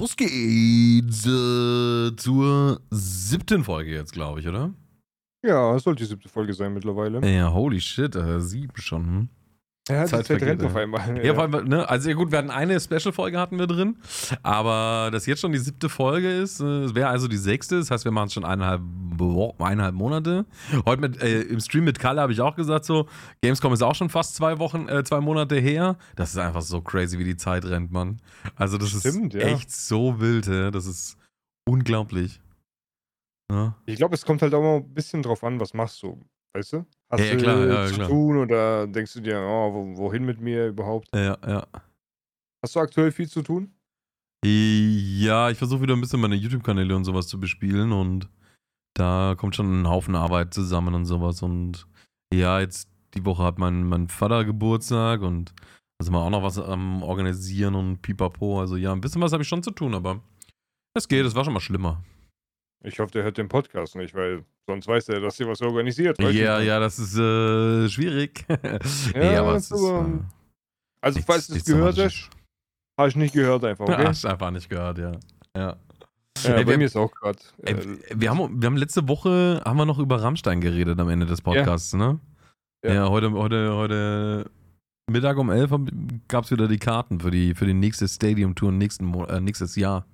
los geht's äh, zur siebten Folge jetzt, glaube ich, oder? Ja, es sollte die siebte Folge sein mittlerweile. Ja, holy shit, äh, sieben schon. Hm? Ja, Zeit rennt vergeht, auf ja. einmal. Ja, vor allem, ne, also ja gut, wir hatten eine Special-Folge hatten wir drin, aber dass jetzt schon die siebte Folge ist, äh, es wäre also die sechste, das heißt, wir machen es schon eineinhalb, eineinhalb Monate. Heute mit, äh, im Stream mit Kalle habe ich auch gesagt, so, Gamescom ist auch schon fast zwei Wochen, äh, zwei Monate her. Das ist einfach so crazy, wie die Zeit rennt, Mann. Also das Stimmt, ist ja. echt so wild, ja. das ist unglaublich. Ja. Ich glaube, es kommt halt auch mal ein bisschen drauf an, was machst du. Weißt du? Hast Ja, du klar, ja, zu klar. tun oder denkst du dir, oh, wo, wohin mit mir überhaupt? Ja, ja. Hast du aktuell viel zu tun? Ja, ich versuche wieder ein bisschen meine YouTube-Kanäle und sowas zu bespielen und da kommt schon ein Haufen Arbeit zusammen und sowas. Und ja, jetzt die Woche hat mein, mein Vater Geburtstag und da sind wir auch noch was am Organisieren und pipapo. Also ja, ein bisschen was habe ich schon zu tun, aber es geht, es war schon mal schlimmer. Ich hoffe, der hört den Podcast nicht, weil sonst weiß er, dass ihr was organisiert. Ja, ja, das ist äh, schwierig. nee, aber es ist. Äh, Also, nichts- falls du es gehört hast, habe ich nicht gehört einfach, okay? Hast einfach nicht gehört, ja. Ja. ja, Ey, bei wir- mir ist auch gerade. Äh, wir, haben, wir haben letzte Woche haben wir noch über Rammstein geredet am Ende des Podcasts, ne? Ja. Ja, heute, heute, heute Mittag um 11 gab es wieder die Karten für die, für die nächste Stadium-Tour nächsten äh, nächstes Jahr.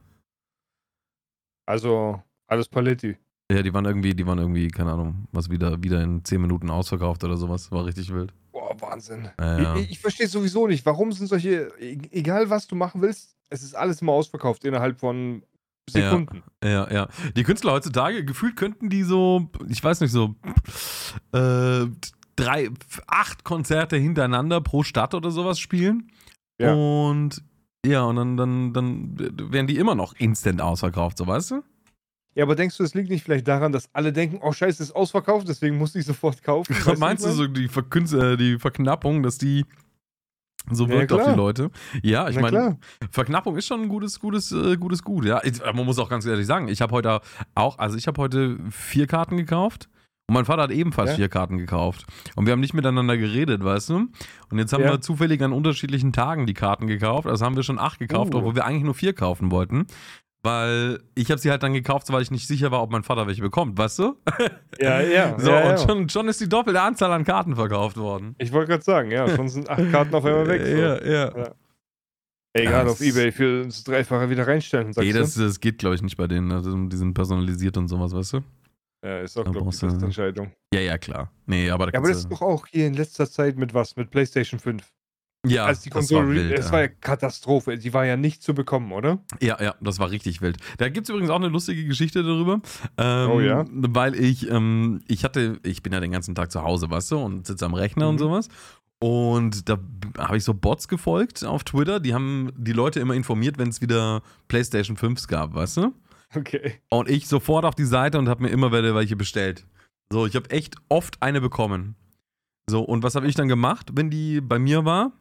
also, alles Paletti. Ja, die waren irgendwie, die waren irgendwie, keine Ahnung, was wieder, wieder in 10 Minuten ausverkauft oder sowas. War richtig wild. Boah, Wahnsinn. Ja, ja. Ich, ich verstehe sowieso nicht, warum sind solche, e- egal was du machen willst, es ist alles immer ausverkauft innerhalb von Sekunden. Ja, ja. Die Künstler heutzutage, gefühlt könnten die so, ich weiß nicht, so äh, drei, acht Konzerte hintereinander pro Stadt oder sowas spielen. Ja. Und ja, und dann, dann, dann werden die immer noch instant ausverkauft, so weißt du? Ja, aber denkst du, es liegt nicht vielleicht daran, dass alle denken, oh scheiße, es ist ausverkauft, deswegen muss ich sofort kaufen? Weißt Meinst du so die, Verkünst äh, die Verknappung, dass die so Ja, wirkt auf klar. die Leute? Ja, ich meine. Verknappung ist schon ein gutes, gutes, äh, gutes Gut. Ja, ich, aber man muss auch ganz ehrlich sagen, ich habe heute auch, also ich habe heute vier Karten gekauft. Und mein Vater hat ebenfalls Ja. vier Karten gekauft. Und wir haben nicht miteinander geredet, weißt du? Und jetzt haben Ja. wir zufällig an unterschiedlichen Tagen die Karten gekauft. Also haben wir schon acht gekauft, Uh. obwohl wir eigentlich nur vier kaufen wollten. Weil ich habe sie halt dann gekauft, weil ich nicht sicher war, ob mein Vater welche bekommt, weißt du? Ja, ja. So, ja, ja. und schon, schon ist die doppelte Anzahl an Karten verkauft worden. Ich wollte gerade sagen, ja, schon sind acht Karten auf einmal weg. So. Ja, ja. Ja. Egal, auf Ebay für das Dreifache wieder reinstellen, sagst Nee, das, das geht, glaube ich, nicht bei denen. Also, die sind personalisiert und sowas, weißt du? Ja, ist auch, glaube ich, die beste Entscheidung. Ja, ja, klar. Nee, aber da Ja, aber das ist doch auch hier in letzter Zeit mit was? Mit PlayStation 5. ja, Als die das war Konsole, wild. ja. war ja Katastrophe. Die war ja nicht zu bekommen, oder? Ja, ja, das war richtig wild. Da gibt es übrigens auch eine lustige Geschichte darüber. Ähm, Oh ja? Weil ich, ähm, ich hatte, ich bin ja den ganzen Tag zu Hause, weißt du, und sitze am Rechner und Mhm. sowas. Und da habe ich so Bots gefolgt auf Twitter, die haben die Leute immer informiert, wenn es wieder PlayStation 5s gab, weißt du? Okay. Und ich sofort auf die Seite und habe mir immer wieder welche bestellt. So, ich habe echt oft eine bekommen. So, und was habe ich dann gemacht, wenn die bei mir war?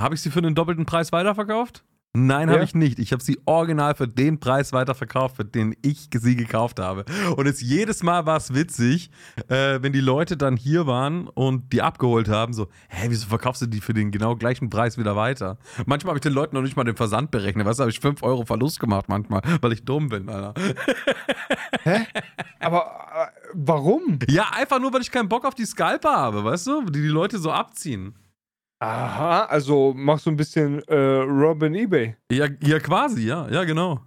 Habe ich sie für den doppelten Preis weiterverkauft? Nein, habe Ja. ich nicht. Ich habe sie original für den Preis weiterverkauft, für den ich sie gekauft habe. Und jetzt jedes Mal war es witzig, äh, wenn die Leute dann hier waren und die abgeholt haben, so, hä, wieso verkaufst du die für den genau gleichen Preis wieder weiter? Manchmal habe ich den Leuten noch nicht mal den Versand berechnet. Weißt du, habe ich 5 Euro Verlust gemacht manchmal, weil ich dumm bin, Alter. Hä? Aber äh, warum? Ja, einfach nur, weil ich keinen Bock auf die Scalper habe, weißt du? Die die Leute so abziehen. Aha, also machst du ein bisschen äh, Robin eBay. Ja, ja, quasi, ja, ja, genau.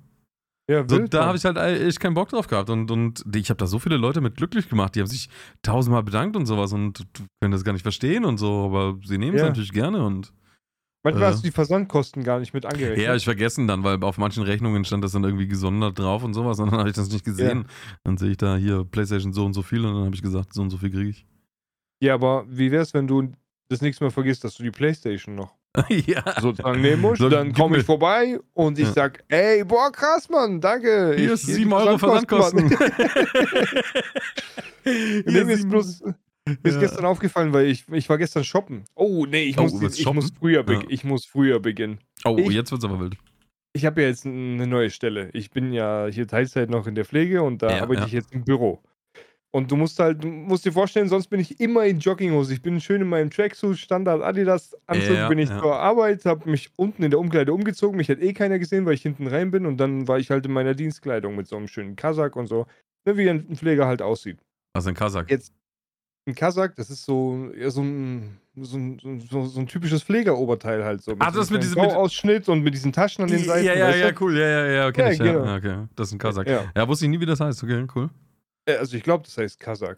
Ja, So, da habe ich halt echt keinen Bock drauf gehabt. Und, und ich habe da so viele Leute mit glücklich gemacht, die haben sich tausendmal bedankt und sowas und können das gar nicht verstehen und so, aber sie nehmen es Ja. natürlich gerne und. Manchmal äh, hast du die Versandkosten gar nicht mit angerechnet. Ja, ich vergessen dann, weil auf manchen Rechnungen stand das dann irgendwie gesondert drauf und sowas und dann habe ich das nicht gesehen. Dann sehe ich da hier PlayStation so und so viel und dann habe ich gesagt, so und so viel kriege ich. Ja, aber wie wär's, wenn du das nächste Mal vergisst, dass du die Playstation noch ja. sozusagen nehmen musst? So, dann komme ich vorbei und ich Ja. sag, ey, boah, krass, Mann, danke. Hier ist die 7 Euro Versandkosten. Mir ist bloß mir ist Ja. gestern aufgefallen, weil ich, ich war gestern shoppen. Oh, nee, ich, Oh, muss, willst ich, muss, früher, Ja. ich muss früher beginnen. Oh, Ich- jetzt wird's aber wild. Ich habe ja jetzt eine neue Stelle. Ich bin ja hier Teilzeit noch in der Pflege und da Ja, arbeite ich jetzt im Büro. Und du musst halt, du musst dir vorstellen, sonst bin ich immer in Jogginghose. Ich bin schön in meinem Tracksuit, Standard Adidas Anzug, Ja, bin ich ja. zur Arbeit, habe mich unten in der Umkleide umgezogen. Mich hat eh keiner gesehen, weil ich hinten rein bin. Und dann war ich halt in meiner Dienstkleidung mit so einem schönen Kasach und so. Ne, wie ein Pfleger halt aussieht. Was ein Kasach? Jetzt ein Kasach, das ist so, ja, so, ein, so, ein, so, so, ein typisches Pflegeroberteil halt so. Ah, das mit diesem- mit- Ausschnitt und mit diesen Taschen an den Seiten. ja, ja, ja, cool. Ja, ja, ja, kenn Ja, genau. Ja, okay. Das ist ein Kasach. Ja. Ja. wusste ich nie, wie das heißt. Okay, cool. Äh, Also ich glaube, das heißt Kasach.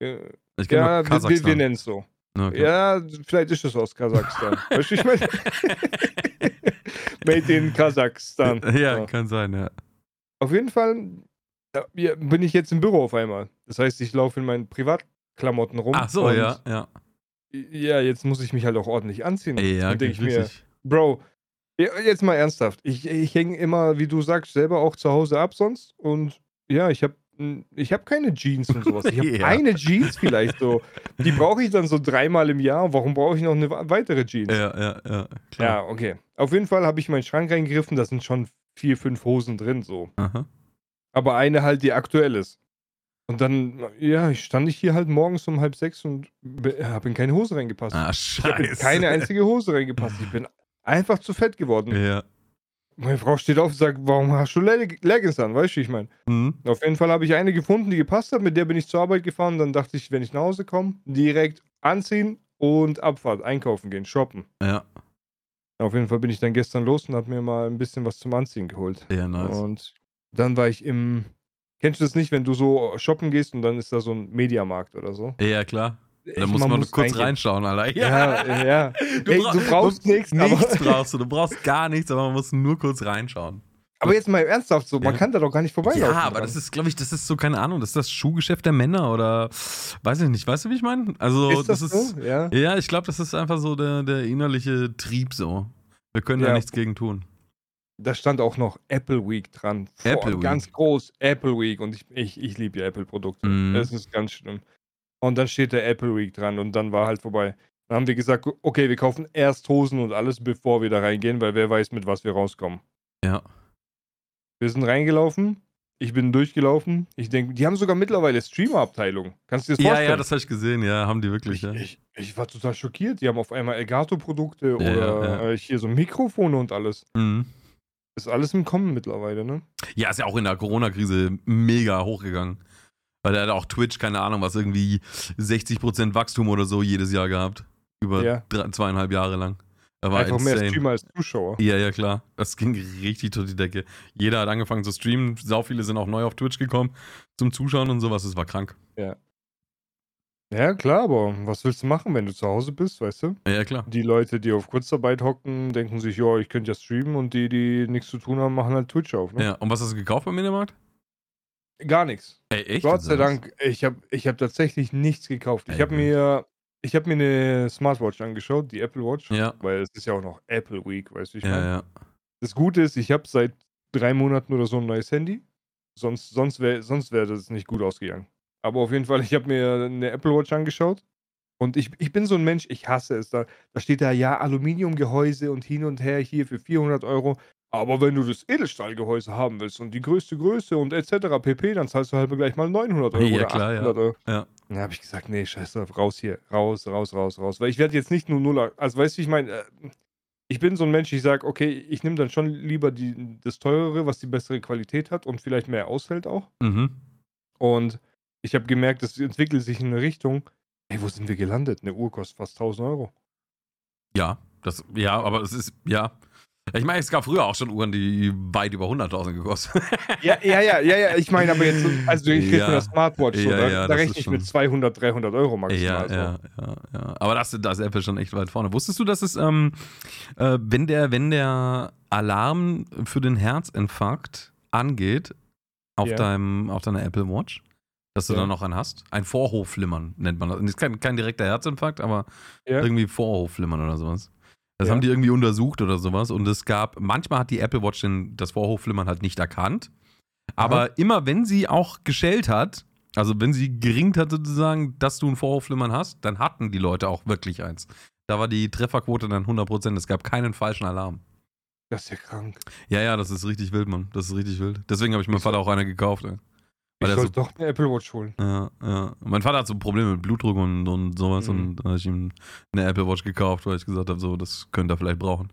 Äh, Ich Ja, wir, wir, nennen es so. Okay. Ja, vielleicht ist es aus Kasachstan. weißt du, ich meine? Made in Kasachstan. Ja, So. kann sein, ja. Auf jeden Fall ja, ja, bin ich jetzt im Büro auf einmal. Das heißt, ich laufe in meinen Privatklamotten rum. Ach so, ja, ja. Ja, jetzt muss ich mich halt auch ordentlich anziehen. Ja, Dann denke ich mir. Bro, ja, jetzt mal ernsthaft. Ich, ich hänge immer, wie du sagst, selber auch zu Hause ab sonst. Und ja, ich habe ich hab keine Jeans und sowas. Ich habe Ja. eine Jeans vielleicht so. Die brauche ich dann so dreimal im Jahr. Warum brauche ich noch eine weitere Jeans? Ja, ja, ja. Klar. Ja, okay. Auf jeden Fall habe ich meinen Schrank reingegriffen. Da sind schon vier, fünf Hosen drin so. Aha. Aber eine halt, die aktuell ist. Und dann, ja, ich stand ich hier halt morgens um halb sechs und habe in keine Hose reingepasst. Ah, Ich habe in scheiße. keine einzige Hose reingepasst. Ich bin einfach zu fett geworden. Ja. Meine Frau steht auf und sagt, warum hast du Leg Leggings an? Weißt du, wie ich meine. Mhm. Auf jeden Fall habe ich eine gefunden, die gepasst hat. Mit der bin ich zur Arbeit gefahren. Dann dachte ich, wenn ich nach Hause komme, direkt anziehen und Abfahrt, einkaufen gehen, shoppen. Ja. Auf jeden Fall bin ich dann gestern los und habe mir mal ein bisschen was zum Anziehen geholt. Ja, nice. Und dann war ich im. Kennst du das nicht, wenn du so shoppen gehst und dann ist da so ein Mediamarkt oder so? Ja, klar. Da muss man, kurz reingehen. reinschauen, Alter. Ja, ja. Du, Ey, bra- du brauchst nichts, Nichts brauchst du. Du brauchst gar nichts, aber man muss nur kurz reinschauen. Aber jetzt mal ernsthaft so, man Ja. kann da doch gar nicht vorbeilaufen. Ja, aber dran. das ist, glaube ich, das ist so, keine Ahnung, das ist das Schuhgeschäft der Männer oder weiß ich nicht, weißt du, wie ich meine? Also, Ist das, das, so? ist. Ja. Ja, ich glaube, das ist einfach so der, der innerliche Trieb so. Wir können da Ja. nichts gegen tun. Da stand auch noch Apple Week dran. Vor- Apple Week. Ganz groß, Apple Week. Und ich, ich, ich liebe ja Apple-Produkte. Mhm. Das ist ganz schlimm. Und dann steht der Apple Week dran und dann war halt vorbei. Dann haben wir gesagt, okay, wir kaufen erst Hosen und alles, bevor wir da reingehen, weil wer weiß, mit was wir rauskommen. Ja. Wir sind reingelaufen, ich bin durchgelaufen. Ich denke, die haben sogar mittlerweile Streamer-Abteilung. Kannst du dir das Ja, vorstellen? ja, das habe ich gesehen, ja, haben die wirklich, ich, ja. ich, ich war total schockiert. Die haben auf einmal Elgato-Produkte Ja, oder ja. Äh, hier so Mikrofone und alles. Mhm. Ist alles im Kommen mittlerweile, ne? Ja, ist ja auch in der Corona-Krise mega hochgegangen. Weil der hat auch Twitch, keine Ahnung, was irgendwie 60% Wachstum oder so jedes Jahr gehabt. Über Ja. drei, zweieinhalb Jahre lang. Da war Einfach mehr insane. Streamer als Zuschauer. Ja, ja, klar. Das ging richtig durch die Decke. Jeder hat angefangen zu streamen. Sau viele sind auch neu auf Twitch gekommen zum Zuschauen und sowas. Das war krank. Ja, klar, aber was willst du machen, wenn du zu Hause bist, weißt du? Ja, ja, klar. Die Leute, die auf Kurzarbeit hocken, denken sich, ja, ich könnte ja streamen und die, die nichts zu tun haben, machen halt Twitch auf. Ne? Ja, und was hast du gekauft beim Mediamarkt? Gar nichts. Ey? Gott sei Dank, ich habe ich hab tatsächlich nichts gekauft. Ich habe mir, ich hab mir eine Smartwatch angeschaut, die Apple Watch, Ja, weil es ist ja auch noch Apple Week, weißt du, ich ja, meine. ja. Das Gute ist, ich habe seit drei Monaten oder so ein neues Handy. Sonst, sonst wäre sonst wär das nicht gut ausgegangen. Aber auf jeden Fall, ich habe mir eine Apple Watch angeschaut. Und ich, ich bin so ein Mensch, ich hasse es. Da, da steht da ja Aluminiumgehäuse und hin und her hier für 400 Euro. Aber wenn du das Edelstahlgehäuse haben willst und die größte Größe und etc. pp., dann zahlst du halt gleich mal 900 Euro Ja, oder klar, ja. 800 Euro. Ja. Dann habe ich gesagt, nee, scheiß drauf, raus hier, raus, raus, raus, raus. Weil ich werde jetzt nicht nur null, also weißt du, ich meine, äh, ich bin so ein Mensch, ich sage, okay, ich nehme dann schon lieber die, das teurere, was die bessere Qualität hat und vielleicht mehr aushält auch. Mhm. Und ich habe gemerkt, es entwickelt sich in eine Richtung, ey, wo sind wir gelandet? Eine Uhr kostet fast 1000 Euro. Ja, das, ja, aber es ist, ja. Ich meine, es gab früher auch schon Uhren, die weit über 100.000 gekostet Ja, ja, ja, ja, ja, ich meine aber jetzt, so- also ich rede Ja. von der Smartwatch, so, Ja, da, ja, da das rechne ich schon- mit 200, 300 Euro maximal. Ja, so. ja, ja. Aber das, da ist Apple schon echt weit vorne. Wusstest du, dass es, ähm, äh, wenn, der, wenn der Alarm für den Herzinfarkt angeht auf, deinem, auf deiner Apple Watch, dass du Ja. dann noch einen hast? Ein Vorhofflimmern nennt man das. Das ist kein, kein direkter Herzinfarkt, aber Ja. irgendwie Vorhofflimmern oder sowas. Das Ja. haben die irgendwie untersucht oder sowas. Und es gab, manchmal hat die Apple Watch den, das Vorhofflimmern halt nicht erkannt. Aber immer wenn sie auch geschellt hat, also wenn sie geringt hat sozusagen, dass du ein Vorhofflimmern hast, dann hatten die Leute auch wirklich eins. Da war die Trefferquote dann 100%. Es gab keinen falschen Alarm. Das ist ja krank. Ja, ja, das ist richtig wild, Mann. Das ist richtig wild. Deswegen habe ich meinem? Vater auch eine gekauft. Ey. Ich er soll so- doch eine Apple Watch holen. Ja, ja. Mein Vater hat so Probleme mit Blutdruck und, und sowas Mhm. und da habe ich ihm eine Apple Watch gekauft, weil ich gesagt habe, so, das könnte er vielleicht brauchen.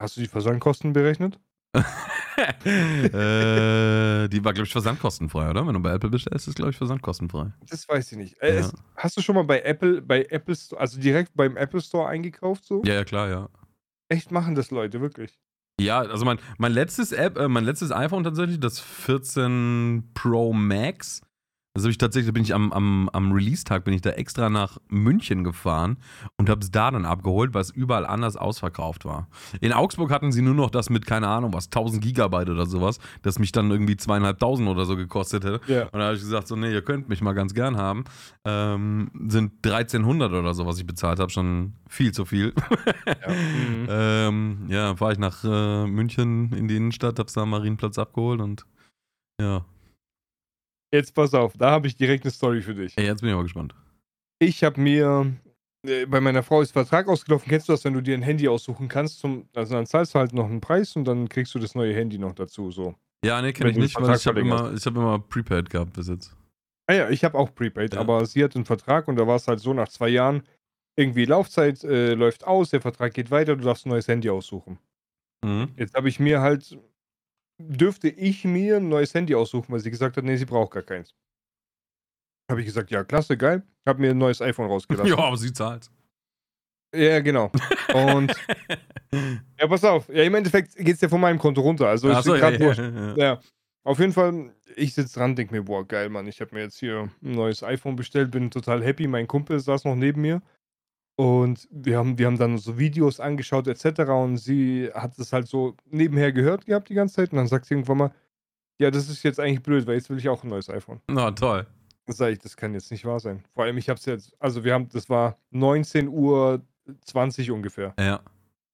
Hast du die Versandkosten berechnet? äh, die war, glaube ich, versandkostenfrei, oder? Wenn du bei Apple bestellst, ist es, glaube ich, versandkostenfrei. Das weiß ich nicht. Äh, Ja. es, hast du schon mal bei Apple, bei Apple Store, also direkt beim Apple Store eingekauft so? Ja, ja, klar, ja. Echt machen das Leute, wirklich. Ja, also mein, mein letztes App, äh, mein letztes iPhone tatsächlich, das 14 Pro Max. Das habe ich tatsächlich, bin ich am, am, am Release-Tag bin ich da extra nach München gefahren und habe es da dann abgeholt, weil es überall anders ausverkauft war. In Augsburg hatten sie nur noch das mit, keine Ahnung was, 1000 Gigabyte oder sowas, das mich dann irgendwie zweieinhalbtausend oder so gekostet hätte. Ja. Und da habe ich gesagt, so, nee, ihr könnt mich mal ganz gern haben. Ähm, sind 1300 oder so, was ich bezahlt habe, schon viel zu viel. Ja. Mhm. ähm, ja, fahre ich nach äh, München in die Innenstadt, hab's da am Marienplatz abgeholt und ja. Jetzt pass auf, da habe ich direkt eine Story für dich. Ey, jetzt bin ich mal gespannt. Ich habe mir, äh, bei meiner Frau ist Vertrag ausgelaufen. Kennst du das, wenn du dir ein Handy aussuchen kannst? Zum, also dann zahlst du halt noch einen Preis und dann kriegst du das neue Handy noch dazu. So. Ja, nee, kenn Wenn ich nicht, weil ich habe immer, ich hab immer Prepaid gehabt bis jetzt. Ah ja, ich habe auch Prepaid, Ja. aber sie hat einen Vertrag und da war es halt so, nach zwei Jahren, irgendwie Laufzeit äh, läuft aus, der Vertrag geht weiter, du darfst ein neues Handy aussuchen. Mhm. Jetzt habe ich mir halt, dürfte ich mir ein neues Handy aussuchen, weil sie gesagt hat, nee, sie braucht gar keins. Habe ich gesagt, ja, klasse, geil. Habe mir ein neues iPhone rausgelassen. Ja, aber sie zahlt. Ja, genau. Und ja, pass auf. Ja, im Endeffekt geht es ja von meinem Konto runter. Also ist Achso, ja, ja, ja. Ja, auf jeden Fall, ich sitze dran, denke mir, boah, geil, Mann. Ich habe mir jetzt hier ein neues iPhone bestellt, bin total happy. Mein Kumpel saß noch neben mir. Und wir haben, wir haben dann so Videos angeschaut, etc. Und sie hat es halt so nebenher gehört gehabt die ganze Zeit. Und dann sagt sie irgendwann mal, ja, das ist jetzt eigentlich blöd, weil jetzt will ich auch ein neues iPhone. Na, toll. Das sage ich, das kann jetzt nicht wahr sein. Vor allem, ich habe es jetzt, also wir haben, das war 19 Uhr 20 ungefähr. Ja.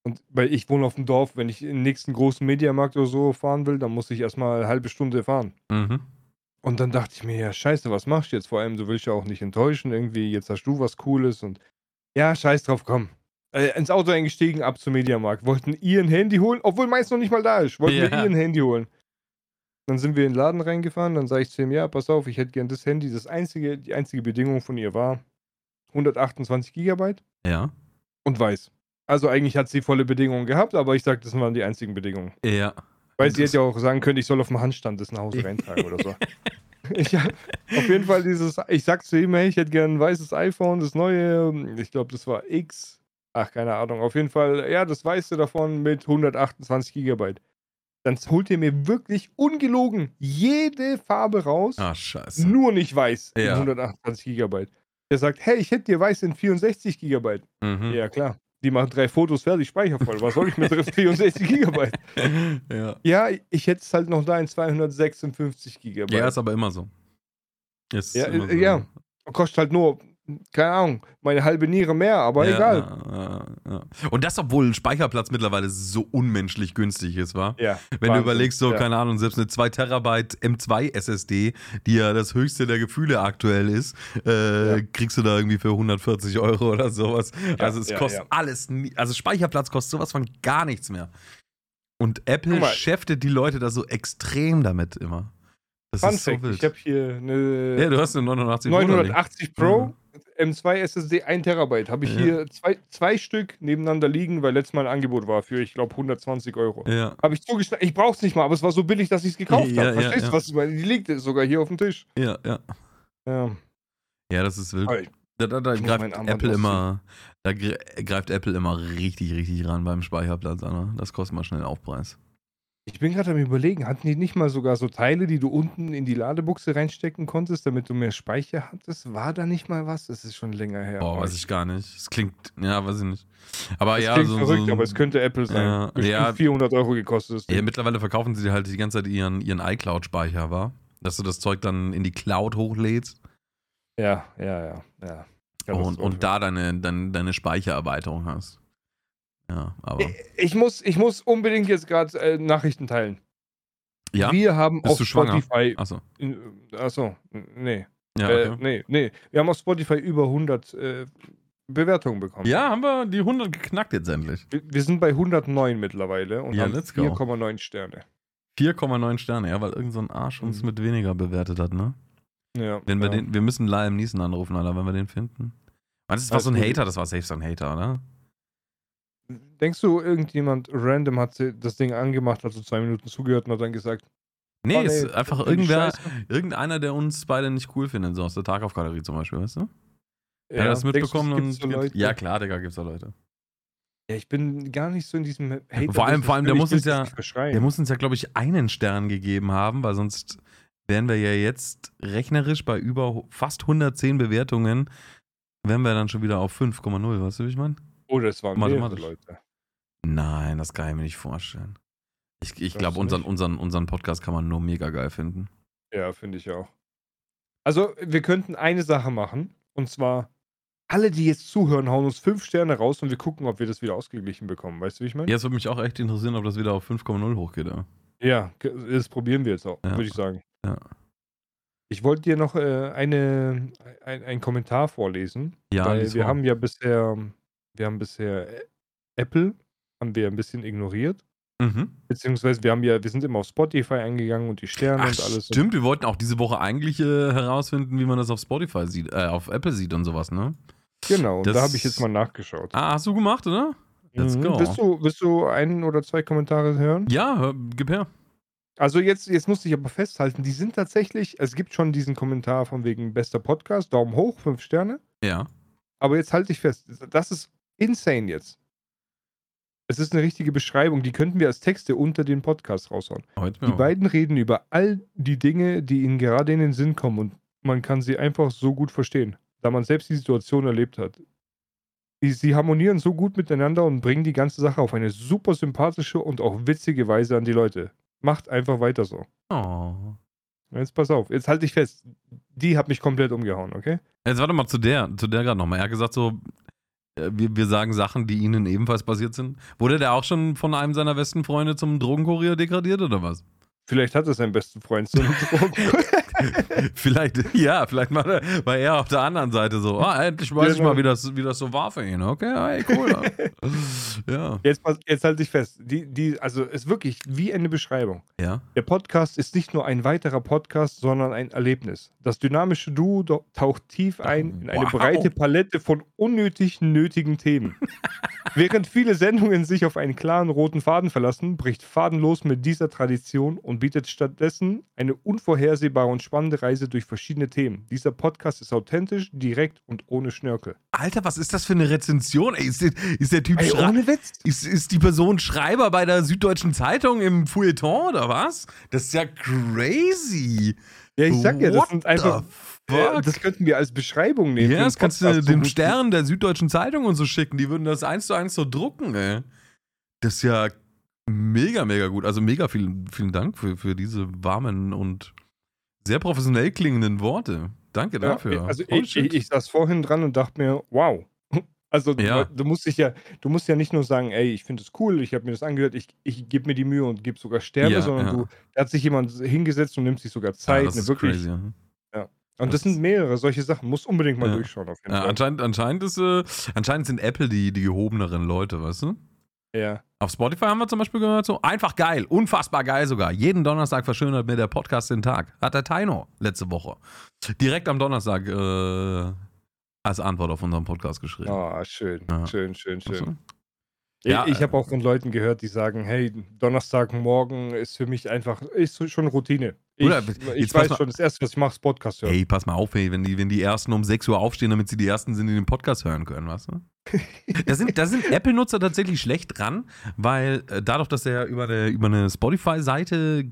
Und weil ich wohne auf dem Dorf, wenn ich in den nächsten großen Mediamarkt oder so fahren will, dann muss ich erstmal eine halbe Stunde fahren. Mhm. Und dann dachte ich mir, ja, scheiße, was machst du jetzt? Vor allem, du willst ja auch nicht enttäuschen, irgendwie, jetzt hast du was Cooles und ja, scheiß drauf, komm. Äh, ins Auto eingestiegen, ab zum Mediamarkt. Wollten ihr ein Handy holen, obwohl meins noch nicht mal da ist. Wollten wir Ja. ihr ein Handy holen. Dann sind wir in den Laden reingefahren, dann sage ich zu ihm, ja, pass auf, ich hätte gern das Handy. Das einzige, die einzige Bedingung von ihr war 128 Gigabyte Ja. und weiß. Also eigentlich hat sie volle Bedingungen gehabt, aber ich sag, das waren die einzigen Bedingungen. Ja. Weil sie hätte ja auch sagen können, ich soll auf dem Handstand das nach Hause reintragen oder so. Ich hab auf jeden Fall dieses, ich sag zu ihm, hey, ich hätte gern ein weißes iPhone, das neue, ich glaube, das war X. Ach, keine Ahnung. Auf jeden Fall, ja, das weiße davon mit 128 Gigabyte. Dann holt ihr mir wirklich ungelogen jede Farbe raus, Ah, scheiße. nur nicht weiß in Ja. 128 Gigabyte. Der sagt, hey, ich hätte dir weiß in 64 Gigabyte. Mhm. Ja, klar. Die machen drei Fotos fertig, Speicher voll. Was soll ich mit 64 Gigabyte? ja. Ja, ich hätte es halt noch da in 256 Gigabyte. Ja, ist aber immer so. Ist Ja, immer äh, ja. Kostet halt nur, keine Ahnung, meine halbe Niere mehr, aber Ja, egal. Ja, ja. Und das, obwohl Speicherplatz mittlerweile so unmenschlich günstig ist, war. Ja. Wenn du Wahnsinn. überlegst, so, keine Ahnung, selbst eine 2 Terabyte M2 SSD, die ja das höchste der Gefühle aktuell ist, äh, kriegst du da irgendwie für 140 Euro oder sowas. also es kostet alles, also Speicherplatz kostet sowas von gar nichts mehr. Und Apple schäftet die Leute da so extrem damit immer. Das Fun ist so wild. ich habe hier eine ja, du hast eine 89 Pro, oder nicht? 980 Pro, M2 SSD 1 Terabyte. Habe ich Ja. hier zwei, zwei Stück nebeneinander liegen, weil letztes Mal ein Angebot war für, ich glaube, 120 Euro. Ja, Habe ich zugeschlagen. Ich brauche es nicht mal, aber es war so billig, dass ich es gekauft Ja, habe. Verstehst du, was ich meine? Die liegt sogar hier auf dem Tisch. ja, ja. Ja. Ja, das ist wild. Aber Da, da, da greift Apple immer, da gre- greift Apple immer richtig, richtig ran beim Speicherplatz, Anna. Das kostet mal schnell Aufpreis. Ich bin gerade am überlegen, hatten die nicht mal sogar so Teile, die du unten in die Ladebuchse reinstecken konntest, damit du mehr Speicher hattest? War da nicht mal was? Das ist schon länger her. Boah, aber weiß ich gar nicht. Es klingt, ja, weiß ich nicht. Aber Das ja, klingt so, verrückt, so, aber es könnte Apple sein. Ja, Bestimmt ja. 400 Euro gekostet. ist. ja, mittlerweile verkaufen sie halt die ganze Zeit ihren, ihren iCloud-Speicher, war? Dass du das Zeug dann in die Cloud hochlädst ja, ja, ja. ja. und, Katastrophe. und da deine, deine, deine Speichererweiterung hast. Ja, aber. Ich muss, ich muss unbedingt jetzt gerade äh, Nachrichten teilen. Ja? Wir haben Bist auf? Spotify. Achso. Achso, nee. Ja, Äh, okay. nee, nee. Wir haben auf Spotify über 100 äh, Bewertungen bekommen. ja, haben wir die 100 geknackt jetzt endlich. Wir, wir sind bei 109 mittlerweile und Ja, haben let's go. 4,9 Sterne. 4,9 Sterne, ja, weil irgendein so ein Arsch uns Mhm. mit weniger bewertet hat, ne? Ja. Wenn wir ja. den, wir müssen Liam Neeson anrufen, Alter, wenn wir den finden. Meinst du, das war so ein. Hater? Das war safe so ein Hater, oder? Denkst du, irgendjemand random hat das Ding angemacht, hat so zwei Minuten zugehört und hat dann gesagt, Nee, oh, ist einfach irgendwer, irgendeiner, der uns beide nicht cool findet, so aus der Tagaufgalerie zum Beispiel, weißt du? Ja, er hat das mitbekommen und. so ja, klar, Digga, gibt's da Leute. Ja, ich bin gar nicht so in diesem Hate. Vor allem- vor allem, der muss uns ja-. Der muss uns ja, glaube ich, einen Stern gegeben haben, weil sonst wären wir ja jetzt rechnerisch bei über fast 110 Bewertungen, wären wir dann schon wieder auf 5,0, weißt du, wie ich meine? Oder es waren mehrere. Leute. Nein, das kann ich mir nicht vorstellen. Ich, ich glaube, unseren, unseren, unseren Podcast kann man nur mega geil finden. Ja, finde ich auch. Also, wir könnten eine Sache machen. Und zwar, alle, die jetzt zuhören, hauen uns fünf Sterne raus und wir gucken, ob wir das wieder ausgeglichen bekommen. Weißt du, wie ich meine? Jetzt würde mich auch echt interessieren, ob das wieder auf 5,0 hochgeht. Ja. Ja, das probieren wir jetzt auch, Ja. würde ich sagen. Ja. Ich wollte dir noch äh, eine, ein, einen Kommentar vorlesen. Ja, weil wir haben ja bisher, wir haben bisher Ä- Apple, haben wir ein bisschen ignoriert. Mhm. Beziehungsweise wir haben ja, wir sind immer auf Spotify eingegangen und die Sterne Ach, und alles. stimmt, wir wollten auch diese Woche eigentlich äh, herausfinden, wie man das auf Spotify sieht, äh, auf Apple sieht und sowas, ne? Genau, und Das- da habe ich jetzt mal nachgeschaut. Ah, hast du gemacht, oder? Let's Mhm. go. Willst du, willst du einen oder zwei Kommentare hören? Ja, hör, gib her. Also jetzt, jetzt musste ich aber festhalten, die sind tatsächlich, es gibt schon diesen Kommentar von wegen bester Podcast, Daumen hoch, fünf Sterne. Ja. Aber jetzt halte ich fest, das ist insane jetzt. Es ist eine richtige Beschreibung, die könnten wir als Texte unter den Podcast raushauen. Heute Die beiden reden über all die Dinge, die ihnen gerade in den Sinn kommen und man kann sie einfach so gut verstehen, da man selbst die Situation erlebt hat. Sie- harmonieren so gut miteinander und bringen die ganze Sache auf eine super sympathische und auch witzige Weise an die Leute. Macht einfach weiter so. Oh. Jetzt pass auf, jetzt halte ich fest. Die hat mich komplett umgehauen, okay? Jetzt warte mal zu der, zu der gerade nochmal. Er hat gesagt so, wir, wir sagen Sachen, die ihnen ebenfalls passiert sind. Wurde der auch schon von einem seiner besten Freunde zum Drogenkurier degradiert oder was? Vielleicht hat er seinen besten Freund so einen Drogen. vielleicht, ja, vielleicht war, war er auf der anderen Seite so, ah, endlich weiß ich Genau. mal, wie das, wie das so war für ihn. Okay, hey, cool. ja. Jetzt, jetzt halte ich fest. Die, die, also ist wirklich wie eine Beschreibung. Ja. Der Podcast ist nicht nur ein weiterer Podcast, sondern ein Erlebnis. Das dynamische Duo taucht tief ein in eine Wow. breite Palette von unnötig nötigen Themen. Während viele Sendungen sich auf einen klaren roten Faden verlassen, bricht Fadenlos mit dieser Tradition und bietet stattdessen eine unvorhersehbare und spannende Reise durch verschiedene Themen. Dieser Podcast ist authentisch, direkt und ohne Schnörkel. Alter, was ist das für eine Rezension? Ey, ist, der, ist der Typ Ey, ohne Witz. Ist, ist die Person Schreiber bei der Süddeutschen Zeitung im Feuilleton oder was? Das ist ja crazy. Ja, ich sag ja, das What sind einfach. fuck? das könnten wir als Beschreibung nehmen. Ja, das kannst du dem Stern der Süddeutschen Zeitung und so schicken. Die würden das eins zu eins so drucken, ey. Das ist ja mega, mega gut. Also mega vielen, vielen Dank für, für diese warmen und sehr professionell klingenden Worte. Danke Ja, dafür. Also Holy ich, ich, ich saß vorhin dran und dachte mir, wow. Also du- Ja. du musst dich ja, du musst ja nicht nur sagen, ey, ich finde es cool, ich habe mir das angehört, ich, ich gebe mir die Mühe und gebe sogar Sterne, Ja, sondern du, da hat sich jemand hingesetzt und nimmt sich sogar ja, Zeit. das ne, ist wirklich. crazy. Ja. Und Das- das sind mehrere solche Sachen. Muss unbedingt mal Ja. durchschauen auf jeden Ja, Fall. anscheinend, anscheinend, ist, äh, anscheinend sind Apple die, die gehobeneren Leute, weißt du? Ja. Auf Spotify haben wir zum Beispiel gehört, so einfach geil, unfassbar geil sogar. Jeden Donnerstag verschönert mir der Podcast den Tag. Hat der Taino letzte Woche. Direkt am Donnerstag äh, als Antwort auf unseren Podcast geschrieben. Ah, schön, Ja. schön, schön, schön. Du? Ich, Ja, ich habe äh, auch von Leuten gehört, die sagen, hey, Donnerstagmorgen ist für mich einfach, ist schon Routine. Ich, Bruder, ich jetzt pass weiß schon, das erste, was ich mache, ist Podcast hören. Ey, pass mal auf, ey, wenn die, wenn die Ersten um 6 Uhr aufstehen, damit sie die Ersten sind, die den Podcast hören können, weißt du? Da sind, da sind Apple-Nutzer tatsächlich schlecht dran, weil äh, dadurch, dass er über eine, über eine Spotify-Seite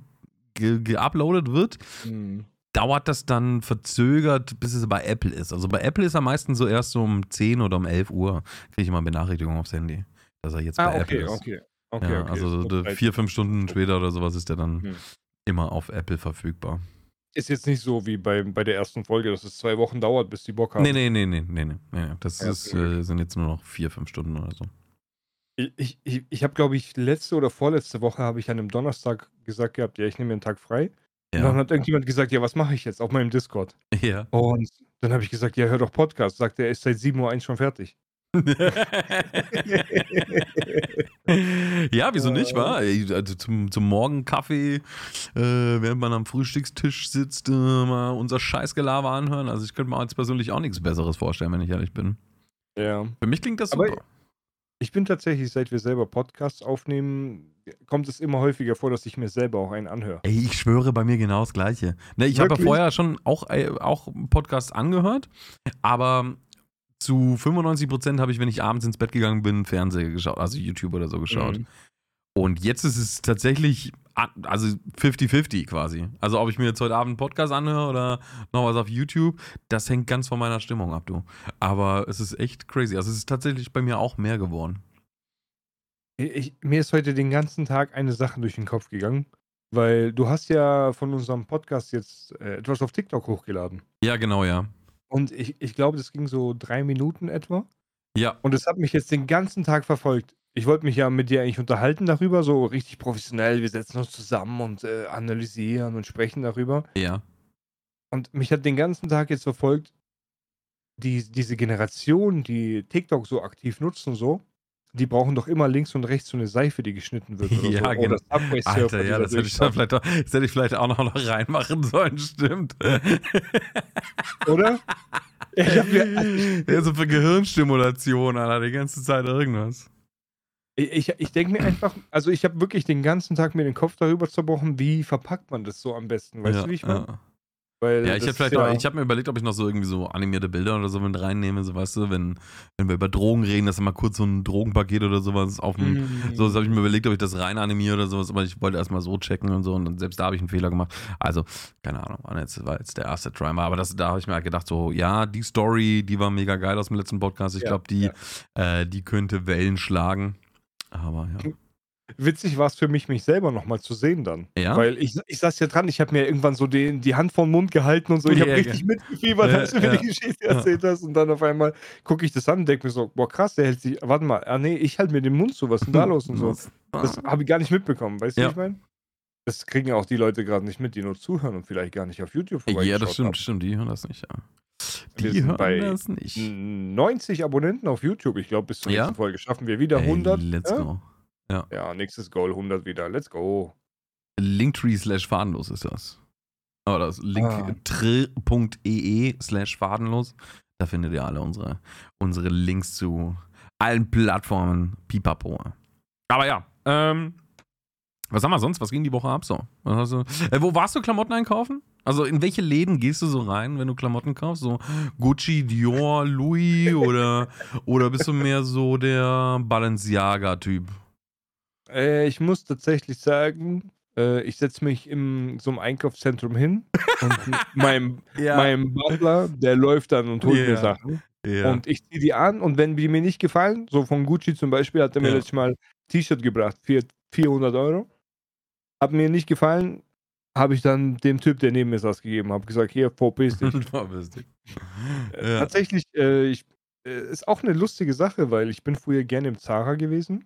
ge- geuploadet wird, Hm. dauert das dann verzögert, bis es bei Apple ist. Also bei Apple ist er meistens so erst so um 10 oder um 11 Uhr, kriege ich immer Benachrichtigung aufs Handy, dass er jetzt bei Ah, Apple okay, ist. okay. Okay, ja, okay. also vier, fünf Stunden später oder sowas ist er dann Hm. Immer auf Apple verfügbar. Ist jetzt nicht so wie bei, bei der ersten Folge, dass es zwei Wochen dauert, bis die Bock haben. Nee, nee, nee, nee, nee, nee, nee. Das Ja, ist, äh, sind jetzt nur noch vier, fünf Stunden oder so. Ich, ich, ich, habe, glaube ich, letzte oder vorletzte Woche habe ich an einem Donnerstag gesagt gehabt, ja, ich nehme mir einen Tag frei. Und dann Ja. hat irgendjemand gesagt, ja, was mache ich jetzt auf meinem Discord? ja. Und dann habe ich gesagt, ja, hör doch Podcast. Sagt er, er ist seit 7.01 Uhr schon fertig. Ja, wieso nicht, wa? Also zum, zum Morgenkaffee, äh, während man am Frühstückstisch sitzt, äh, mal unser Scheißgelaber anhören. Also ich könnte mir jetzt persönlich auch nichts Besseres vorstellen, wenn ich ehrlich bin. Ja. Für mich klingt das Aber super. ich bin tatsächlich, seit wir selber Podcasts aufnehmen, kommt es immer häufiger vor, dass ich mir selber auch einen anhöre. Ey, ich schwöre bei mir genau das Gleiche. Ne, ich habe ja vorher schon auch, äh, auch Podcasts angehört, aber zu 95% habe ich, wenn ich abends ins Bett gegangen bin, Fernseher geschaut, also YouTube oder so geschaut. Mhm. Und jetzt ist es tatsächlich, also 50-50 quasi. Also ob ich mir jetzt heute Abend einen Podcast anhöre oder noch was auf YouTube, das hängt ganz von meiner Stimmung ab, du. Aber es ist echt crazy. Also es ist tatsächlich bei mir auch mehr geworden. Ich, mir ist heute den ganzen Tag eine Sache durch den Kopf gegangen, weil du hast ja von unserem Podcast jetzt äh, etwas auf TikTok hochgeladen. Ja, genau, ja. Und ich, ich glaube, das ging so drei Minuten etwa. Ja, Und es hat mich jetzt den ganzen Tag verfolgt. Ich wollte mich ja mit dir eigentlich unterhalten darüber, so richtig professionell. Wir setzen uns zusammen und äh, analysieren und sprechen darüber. ja. Und mich hat den ganzen Tag jetzt verfolgt, die, diese Generation, die TikTok so aktiv nutzen, so, die brauchen doch immer links und rechts so eine Seife, die geschnitten wird. Oder Ja, so. genau. Oder Subway Surfer, Alter, ja, da das hätte, ich dann vielleicht auch, das hätte ich vielleicht auch noch, noch reinmachen sollen, stimmt. Oder? Ich hab mir, also ja, so für Gehirnstimulation, Alter, die ganze Zeit irgendwas. ich, ich denke mir einfach, also ich habe wirklich den ganzen Tag mir den Kopf darüber zerbrochen, wie verpackt man das so am besten. Weißt ja, du, wie ich meine? ja. Weil Ja, ich das hätte vielleicht ist auch, ich habe mir überlegt, ob ich noch so irgendwie so animierte Bilder oder so mit reinnehme, so weißt du, wenn, wenn wir über Drogen reden, dass immer kurz so ein Drogenpaket oder sowas auf dem, Mm. so, das habe ich mir überlegt, ob ich das rein animiere oder sowas, aber ich wollte erstmal so checken und so und dann, selbst da habe ich einen Fehler gemacht. Also, keine Ahnung, jetzt, war jetzt der erste Try mal, aber das, da habe ich mir halt gedacht, so, ja, die Story, die war mega geil aus dem letzten Podcast. Ich Ja, glaube, die, ja. äh, die könnte Wellen schlagen. Aber ja. Witzig war es für mich, mich selber nochmal zu sehen dann. Ja? Weil ich, ich saß ja dran, ich habe mir irgendwann so den, die Hand vom Mund gehalten und so. Ich habe Ja, richtig mitgefiebert, Ja, als du mir die Geschichte erzählt hast. Und dann auf einmal gucke ich das an und denke mir so, boah krass, der hält sich, warte mal, ah nee, ich halte mir den Mund zu, was ist denn da los und so. Das habe ich gar nicht mitbekommen, weißt du, wie ich meine? Das kriegen ja auch die Leute gerade nicht mit, die nur zuhören und vielleicht gar nicht auf YouTube Ja, das stimmt, haben. stimmt, die hören das nicht, ja. Wir Die sind hören bei das nicht. 90 Abonnenten auf YouTube. Ich glaube, bis zur nächsten Folge schaffen wir wieder Ey, 100. let's ja? go. Ja, nächstes Goal 100 wieder. Let's go. Linktree slash fadenlos ist das. Oder das Ah. linktree.ee slash fadenlos. Da findet ihr alle unsere, unsere Links zu allen Plattformen. Pipapo. Aber ja, ähm, was haben wir sonst? Was ging die Woche ab so? Du, äh, wo warst du Klamotten einkaufen? Also in welche Läden gehst du so rein, wenn du Klamotten kaufst? So Gucci, Dior, Louis oder, oder bist du mehr so der Balenciaga-Typ? Äh, ich muss tatsächlich sagen, äh, ich setze mich in so einem Einkaufszentrum hin und mein, mein Butler, der läuft dann und holt mir Ja. Sachen. ja. Und ich ziehe die an und wenn die mir nicht gefallen, so von Gucci zum Beispiel, hat er mir Ja. letztes Mal T-Shirt gebracht für 400 Euro. Hat mir nicht gefallen, habe ich dann dem Typ, der neben mir saß, gegeben. Habe gesagt, hier, verpiss dich. Äh, Ja. Tatsächlich, äh, ich, äh, ist auch eine lustige Sache, weil ich bin früher gerne im Zara gewesen.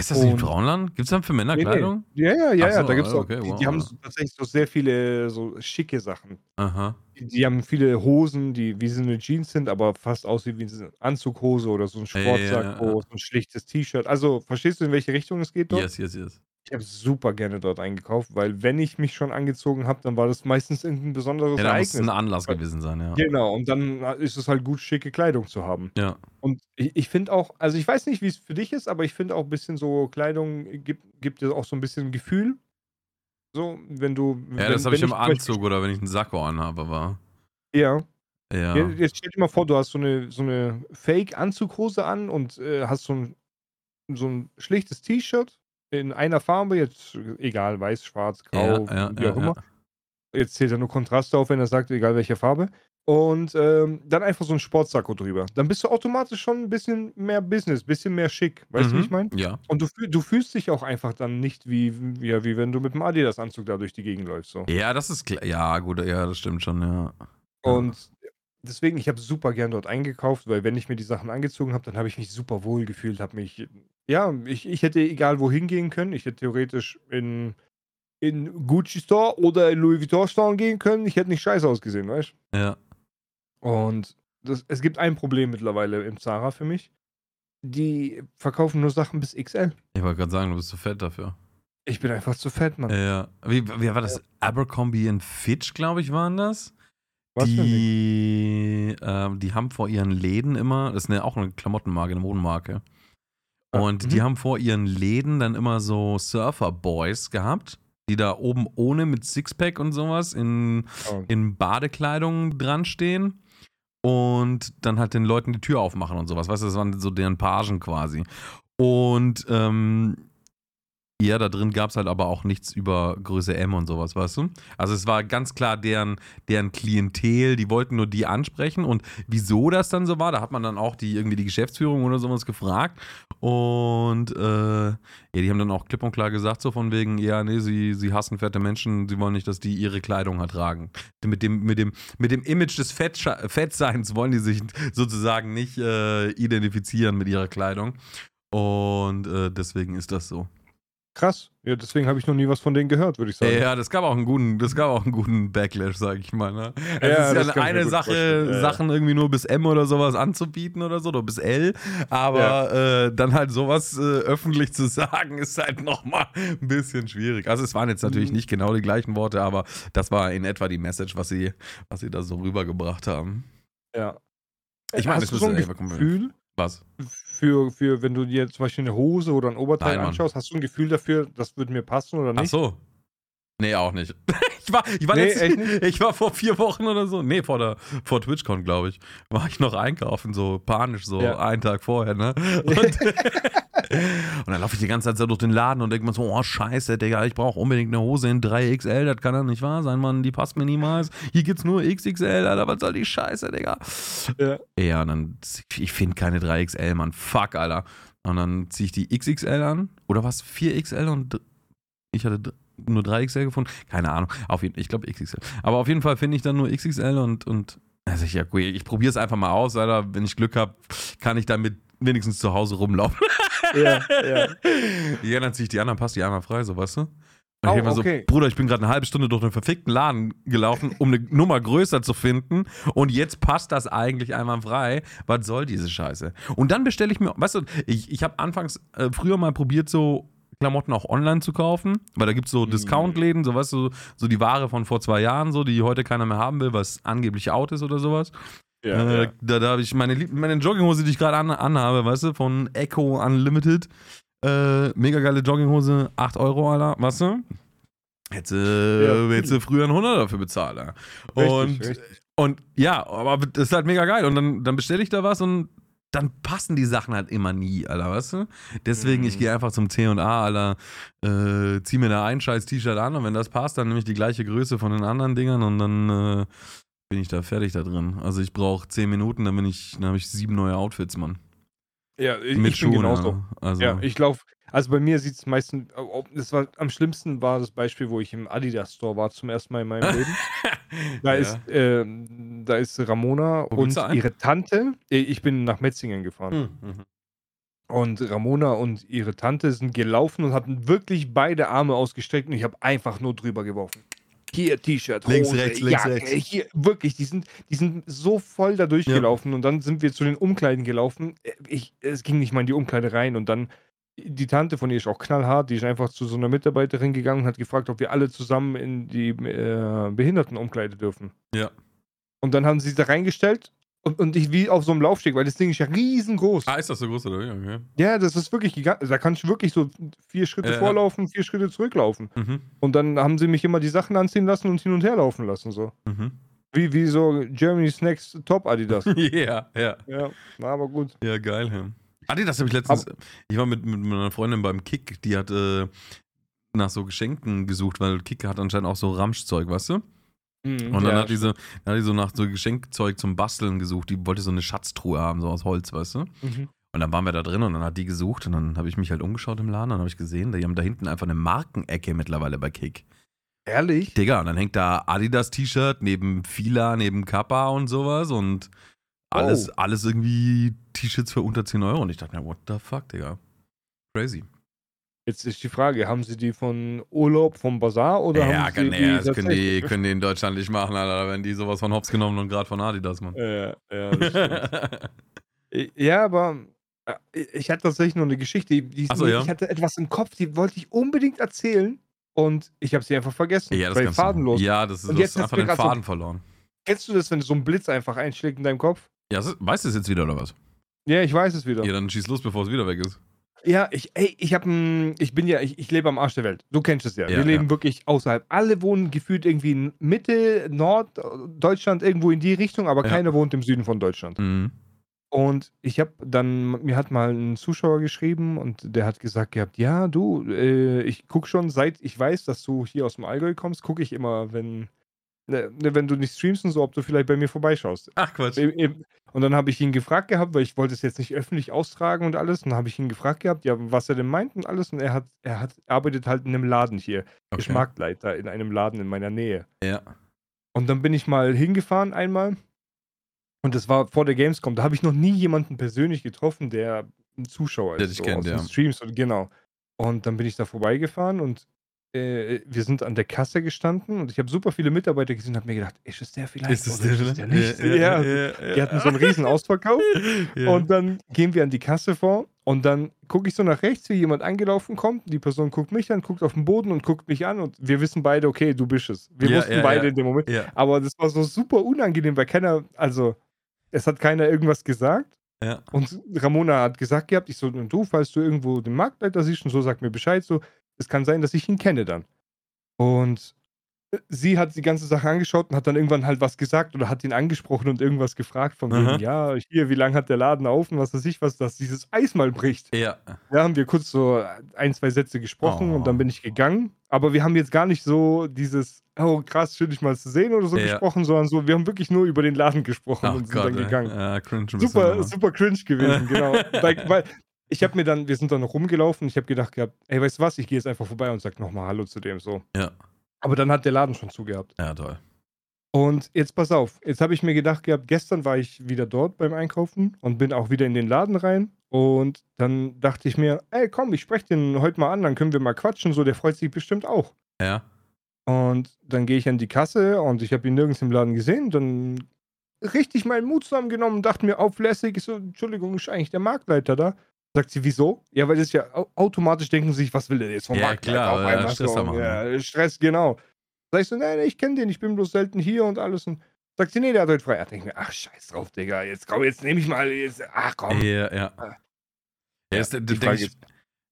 Ist das nicht Frauenland? Gibt es dann für Männer Nee, nee. Kleidung? Ja, ja, ja, so, da gibt's ah, auch, okay, die, wow, die haben so, tatsächlich so sehr viele so schicke Sachen. Aha. Die, die haben viele Hosen, die wie so eine Jeans sind, aber fast aussieht wie eine Anzughose oder so ein Ja, ja, ja, ja. so ein schlichtes T-Shirt. Also, verstehst du, in welche Richtung es geht dort? Yes, yes, yes. Ich habe super gerne dort eingekauft, weil wenn ich mich schon angezogen habe, dann war das meistens irgendein besonderes Ja, da muss Ereignis. ein Anlass gewesen sein, ja. Genau, und dann ist es halt gut, schicke Kleidung zu haben. Ja. Und ich, ich finde auch, also ich weiß nicht, wie es für dich ist, aber ich finde auch ein bisschen so, Kleidung gibt, gibt dir auch so ein bisschen Gefühl. So, wenn du. Ja, wenn, das habe ich im Anzug oder wenn ich einen Sakko anhabe, aber. Ja. Ja. ja. Jetzt stell dir mal vor, du hast so eine, so eine Fake-Anzughose an und äh, hast so ein, so ein schlichtes T-Shirt in einer Farbe, jetzt egal, weiß, schwarz, grau, ja, ja, wie auch ja, immer. Jetzt zählt er nur Kontraste auf, wenn er sagt, egal welche Farbe. Und ähm, dann einfach so ein Sportsacko drüber. Dann bist du automatisch schon ein bisschen mehr Business, bisschen mehr schick. Weißt du, wie ich meine? Mhm. Ja. Und du, du fühlst dich auch einfach dann nicht wie, wie, wie wenn du mit dem Adidas-Anzug da durch die Gegend läufst. So. Ja, das ist klar. Ja, gut, ja, das stimmt schon, ja. Ja. Und deswegen, ich habe super gern dort eingekauft, weil wenn ich mir die Sachen angezogen habe, dann habe ich mich super wohl gefühlt, habe mich, ja, ich, ich hätte egal wohin gehen können. Ich hätte theoretisch in, in Gucci Store oder in Louis Vuitton Store gehen können. Ich hätte nicht scheiße ausgesehen, weißt Ja. du? Und das, es gibt ein Problem mittlerweile im Zara für mich. Die verkaufen nur Sachen bis XL. Ich wollte gerade sagen, du bist zu fett dafür. Ich bin einfach zu fett, Mann. Ja. Wie, wie war das? Abercrombie und Fitch, glaube ich, waren das? Was die, ähm, die haben vor ihren Läden immer, das ist eine, auch eine Klamottenmarke, eine Modenmarke. Ah, Und die mhm. haben vor ihren Läden dann immer so Surfer-Boys gehabt, die da oben ohne mit Sixpack und sowas in, Oh. in Badekleidung dran stehen und dann halt den Leuten die Tür aufmachen und sowas. Weißt du, das waren so deren Pagen quasi. Und ähm, ja, da drin gab es halt aber auch nichts über Größe M und sowas, weißt du? Also es war ganz klar deren, deren Klientel, die wollten nur die ansprechen und wieso das dann so war, da hat man dann auch die irgendwie die Geschäftsführung oder sowas gefragt und äh, ja, die haben dann auch klipp und klar gesagt, so von wegen, ja, nee, sie, sie hassen fette Menschen, sie wollen nicht, dass die ihre Kleidung halt tragen. Mit dem, mit dem, mit dem Image des Fettsche- Fettseins wollen die sich sozusagen nicht äh, identifizieren mit ihrer Kleidung und äh, deswegen ist das so. Krass. Ja, deswegen habe ich noch nie was von denen gehört, würde ich sagen. Ja, das gab auch einen guten, das gab auch einen guten Backlash, sag ich mal. Ne? Es Ja, ist das ja eine Sache. Ja, ja. Sachen irgendwie nur bis M oder sowas anzubieten oder so, oder bis L, aber äh, dann halt sowas äh, öffentlich zu sagen, ist halt nochmal ein bisschen schwierig. Also es waren jetzt natürlich Mhm. nicht genau die gleichen Worte, aber das war in etwa die Message, was sie, was sie da so rübergebracht haben. Ja. Ich meine, das so ein. Gefühl Was? für, für, wenn du dir zum Beispiel eine Hose oder ein Oberteil Nein, anschaust, hast du ein Gefühl dafür, das würde mir passen oder Ach nicht? so. Nee, auch nicht. Ich war, ich war, Nee, letztens- ich war vor vier Wochen oder so, nee, vor, der, vor TwitchCon, glaube ich, war ich noch einkaufen, so panisch, so Ja. einen Tag vorher, ne? Und, und dann laufe ich die ganze Zeit so durch den Laden und denke mir so, oh scheiße, Digga, ich brauche unbedingt eine Hose in 3XL, das kann doch nicht wahr sein, Mann, die passt mir niemals. Hier gibt's nur XXL, Alter, was soll die Scheiße, Digga? Ja. Ja, und dann, ich finde keine 3XL, Mann, fuck, Alter. Und dann ziehe ich die XXL an, oder was, 4XL und ich hatte nur 3XL gefunden, keine Ahnung, auf jeden, ich glaube XXL. Aber auf jeden Fall finde ich dann nur XXL und, und also ich, ja, gut, ich probiere es einfach mal aus, Alter, wenn ich Glück habe, kann ich damit wenigstens zu Hause rumlaufen. ja, ja. Ja, dann ziehe ich die anderen, passt die einmal frei, so, weißt du? Und ich Oh, mir so, okay. Bruder, ich bin gerade eine halbe Stunde durch den verfickten Laden gelaufen, um eine Nummer größer zu finden. Und jetzt passt das eigentlich einmal frei. Was soll diese Scheiße? Und dann bestelle ich mir, weißt du, ich, ich habe anfangs äh, früher mal probiert, so Klamotten auch online zu kaufen, weil da gibt es so Mhm. Discount-Läden, so weißt du, so die Ware von vor zwei Jahren, so, die heute keiner mehr haben will, was angeblich out ist oder sowas. ja, äh, ja. Da, da habe ich meine, meine Jogginghose, die ich gerade an, anhabe, weißt du, von Echo Unlimited. Äh, mega geile Jogginghose, 8 Euro, Alter, weißt du? Hätte, Ja. hätte früher einen 100 dafür bezahlt. Richtig, Und, richtig. und ja, aber das ist halt mega geil. Und dann, dann bestelle ich da was und dann passen die Sachen halt immer nie, Alter, weißt du? Deswegen, ich Mhm. gehe einfach zum C&A, Alter, äh, zieh mir da ein scheiß T-Shirt an und wenn das passt, dann nehme ich die gleiche Größe von den anderen Dingern und dann äh, bin ich da fertig da drin. Also ich brauche 10 Minuten, dann bin ich, dann habe ich sieben neue Outfits, Mann. Ja, ich, Mit ich bin Schuhen, genauso. ja. Also, Ja, ich laufe. Also bei mir sieht es meistens. Das war am schlimmsten war das Beispiel, wo ich im Adidas Store war zum ersten Mal in meinem Leben. Da Ja. ist, ähm, da ist Ramona Wo und ihre Tante. äh, Ich bin nach Metzingen gefahren. Hm, mhm. Und Ramona und ihre Tante sind gelaufen und hatten wirklich beide Arme ausgestreckt und ich habe einfach nur drüber geworfen. Hier T-Shirt, Hose, Links, rechts, links, Jacke, rechts. hier wirklich, die sind, die sind so voll da durchgelaufen und dann sind wir zu den Umkleiden gelaufen. Äh, Ich, es ging nicht mal in die Umkleide rein und dann die Tante von ihr ist auch knallhart, die ist einfach zu so einer Mitarbeiterin gegangen und hat gefragt, ob wir alle zusammen in die äh, Behindertenumkleide dürfen. Ja. Und dann haben sie da reingestellt und, und ich wie auf so einem Laufsteg, weil das Ding ist ja riesengroß. Ah, ist das so groß oder wie? Okay. Ja, das ist wirklich gigantisch. Da kannst du wirklich so vier Schritte Ja, ja. vorlaufen, vier Schritte zurücklaufen. Mhm. Und dann haben sie mich immer die Sachen anziehen lassen und hin und her laufen lassen. So. Mhm. Wie, wie so Germany's Next Top Adidas. Ja, ja. ja, war aber gut. Ja, geil, ja. Adi, das habe ich letztens. ich war mit, mit meiner Freundin beim Kick, die hat äh, nach so Geschenken gesucht, weil Kick hat anscheinend auch so Ramschzeug, weißt du? Und dann ja, hat, die so, dann hat die so nach so Geschenkzeug zum Basteln gesucht. Die wollte so eine Schatztruhe haben, so aus Holz, weißt du? Mhm. Und dann waren wir da drin und dann hat die gesucht und dann habe ich mich halt umgeschaut im Laden und dann habe ich gesehen, die haben da hinten einfach eine Markenecke mittlerweile bei Kick. Ehrlich? Digga, und dann hängt da Adidas-T-Shirt neben Fila, neben Kappa und sowas und alles, Oh. alles irgendwie T-Shirts für unter 10 Euro. Und ich dachte mir, what the fuck, Digga? Crazy. Jetzt ist die Frage, haben sie die von Urlaub vom Bazar oder Ja, haben sie kann, die ja, das können die, können die in Deutschland nicht machen, Alter, wenn die sowas von Hops genommen und gerade von Adidas, Mann. Ja, ja, Ja, aber äh, ich hatte tatsächlich noch eine Geschichte. Die, so, ja? Ich hatte etwas im Kopf, die wollte ich unbedingt erzählen und ich habe sie einfach vergessen. ja, das weil fadenlos. Ja, das ist, Und jetzt einfach den grad so- Faden verloren. Kennst du das, wenn so ein Blitz einfach einschlägt in deinem Kopf? Ja, weißt du es jetzt wieder oder was? Ja, ich weiß es wieder. Ja, dann schieß los, bevor es wieder weg ist. Ja, ich, ey, ich habe ich bin ja, ich, ich lebe am Arsch der Welt. Du kennst es ja. Ja, Wir leben ja. wirklich außerhalb. Alle wohnen gefühlt irgendwie in Mitte, Nord, Deutschland, irgendwo in die Richtung, aber Ja. keiner wohnt im Süden von Deutschland. Mhm. Und ich habe dann, mir hat mal ein Zuschauer geschrieben und der hat gesagt gehabt, ja, du, äh, ich gucke schon, seit ich weiß, dass du hier aus dem Allgäu kommst, gucke ich immer, wenn, ne, ne, wenn du nicht streamst und so, ob du vielleicht bei mir vorbeischaust. Ach, Quatsch. Eben- eben. Und dann habe ich ihn gefragt gehabt, weil ich wollte es jetzt nicht öffentlich austragen und alles. Und dann habe ich ihn gefragt gehabt, ja, was er denn meint und alles. Und er hat, er hat, arbeitet halt in einem Laden hier. Okay. Marktleiter in einem Laden in meiner Nähe. Ja. Und dann bin ich mal hingefahren einmal. Und das war vor der Gamescom. Da habe ich noch nie jemanden persönlich getroffen, der ein Zuschauer Der ist. dich kennt, aus den ja. Streams und genau. Und dann bin ich da vorbeigefahren und äh, wir sind an der Kasse gestanden und ich habe super viele Mitarbeiter gesehen und habe mir gedacht, ist es der vielleicht? Ist es der, ist der nicht? Ja, ja, Ja, ja, Die hatten so einen riesen Ausverkauf. Und dann gehen wir an die Kasse vor und dann gucke ich so nach rechts, wie jemand angelaufen kommt. Die Person guckt mich an, guckt auf den Boden und guckt mich an und wir wissen beide, okay, du bist es. Wir wussten beide in dem Moment. ja, Aber das war so super unangenehm, weil keiner, also es hat keiner irgendwas gesagt. Und Ramona hat gesagt gehabt, ich so, und du, falls du irgendwo den Marktleiter siehst und so, sag mir Bescheid, so, es kann sein, dass ich ihn kenne dann. Und äh, sie hat die ganze Sache angeschaut und hat dann irgendwann halt was gesagt oder hat ihn angesprochen und irgendwas gefragt von wegen, ja, hier, wie lange hat der Laden auf und was weiß ich was, dass dieses Eis mal bricht. Ja. Da haben wir kurz so ein, zwei Sätze gesprochen Oh. und dann bin ich gegangen. Aber wir haben jetzt gar nicht so dieses, oh krass, schön dich mal zu sehen oder so Ja. gesprochen, sondern so, wir haben wirklich nur über den Laden gesprochen Ach und sind Gott, dann gegangen. Ja, cringe Super, super cringe gewesen, genau. weil, weil ich habe mir dann, wir sind dann noch rumgelaufen, ich habe gedacht gehabt, ey, weißt du was, ich gehe jetzt einfach vorbei und sag nochmal Hallo zu dem so. Ja. Aber dann hat der Laden schon zugehabt. Ja, toll. Und jetzt pass auf, jetzt habe ich mir gedacht gehabt, gestern war ich wieder dort beim Einkaufen und bin auch wieder in den Laden rein. Und dann dachte ich mir, ey, komm, ich spreche den heute mal an, dann können wir mal quatschen, so, der freut sich bestimmt auch. Ja. Und dann gehe ich an die Kasse und ich habe ihn nirgends im Laden gesehen. Dann richtig meinen Mut zusammengenommen und dachte mir auflässig, so, Entschuldigung, ist eigentlich der Marktleiter da? Sagt sie, wieso? Ja, weil das ja au- automatisch denken sie sich, was will der jetzt vom Ja, Marktleiter klar, auf ja, einmal? Stress so, ja, Stress, genau. Sag ich so, nein, ich kenne den, ich bin bloß selten hier und alles. Und sagt sie, nee, der hat heute frei. Da denke ich mir, ach, scheiß drauf, Digga, jetzt komm, jetzt nehme ich mal, jetzt, ach komm. Ja, ja. Ah. Ja, ist, die denk Frage ich,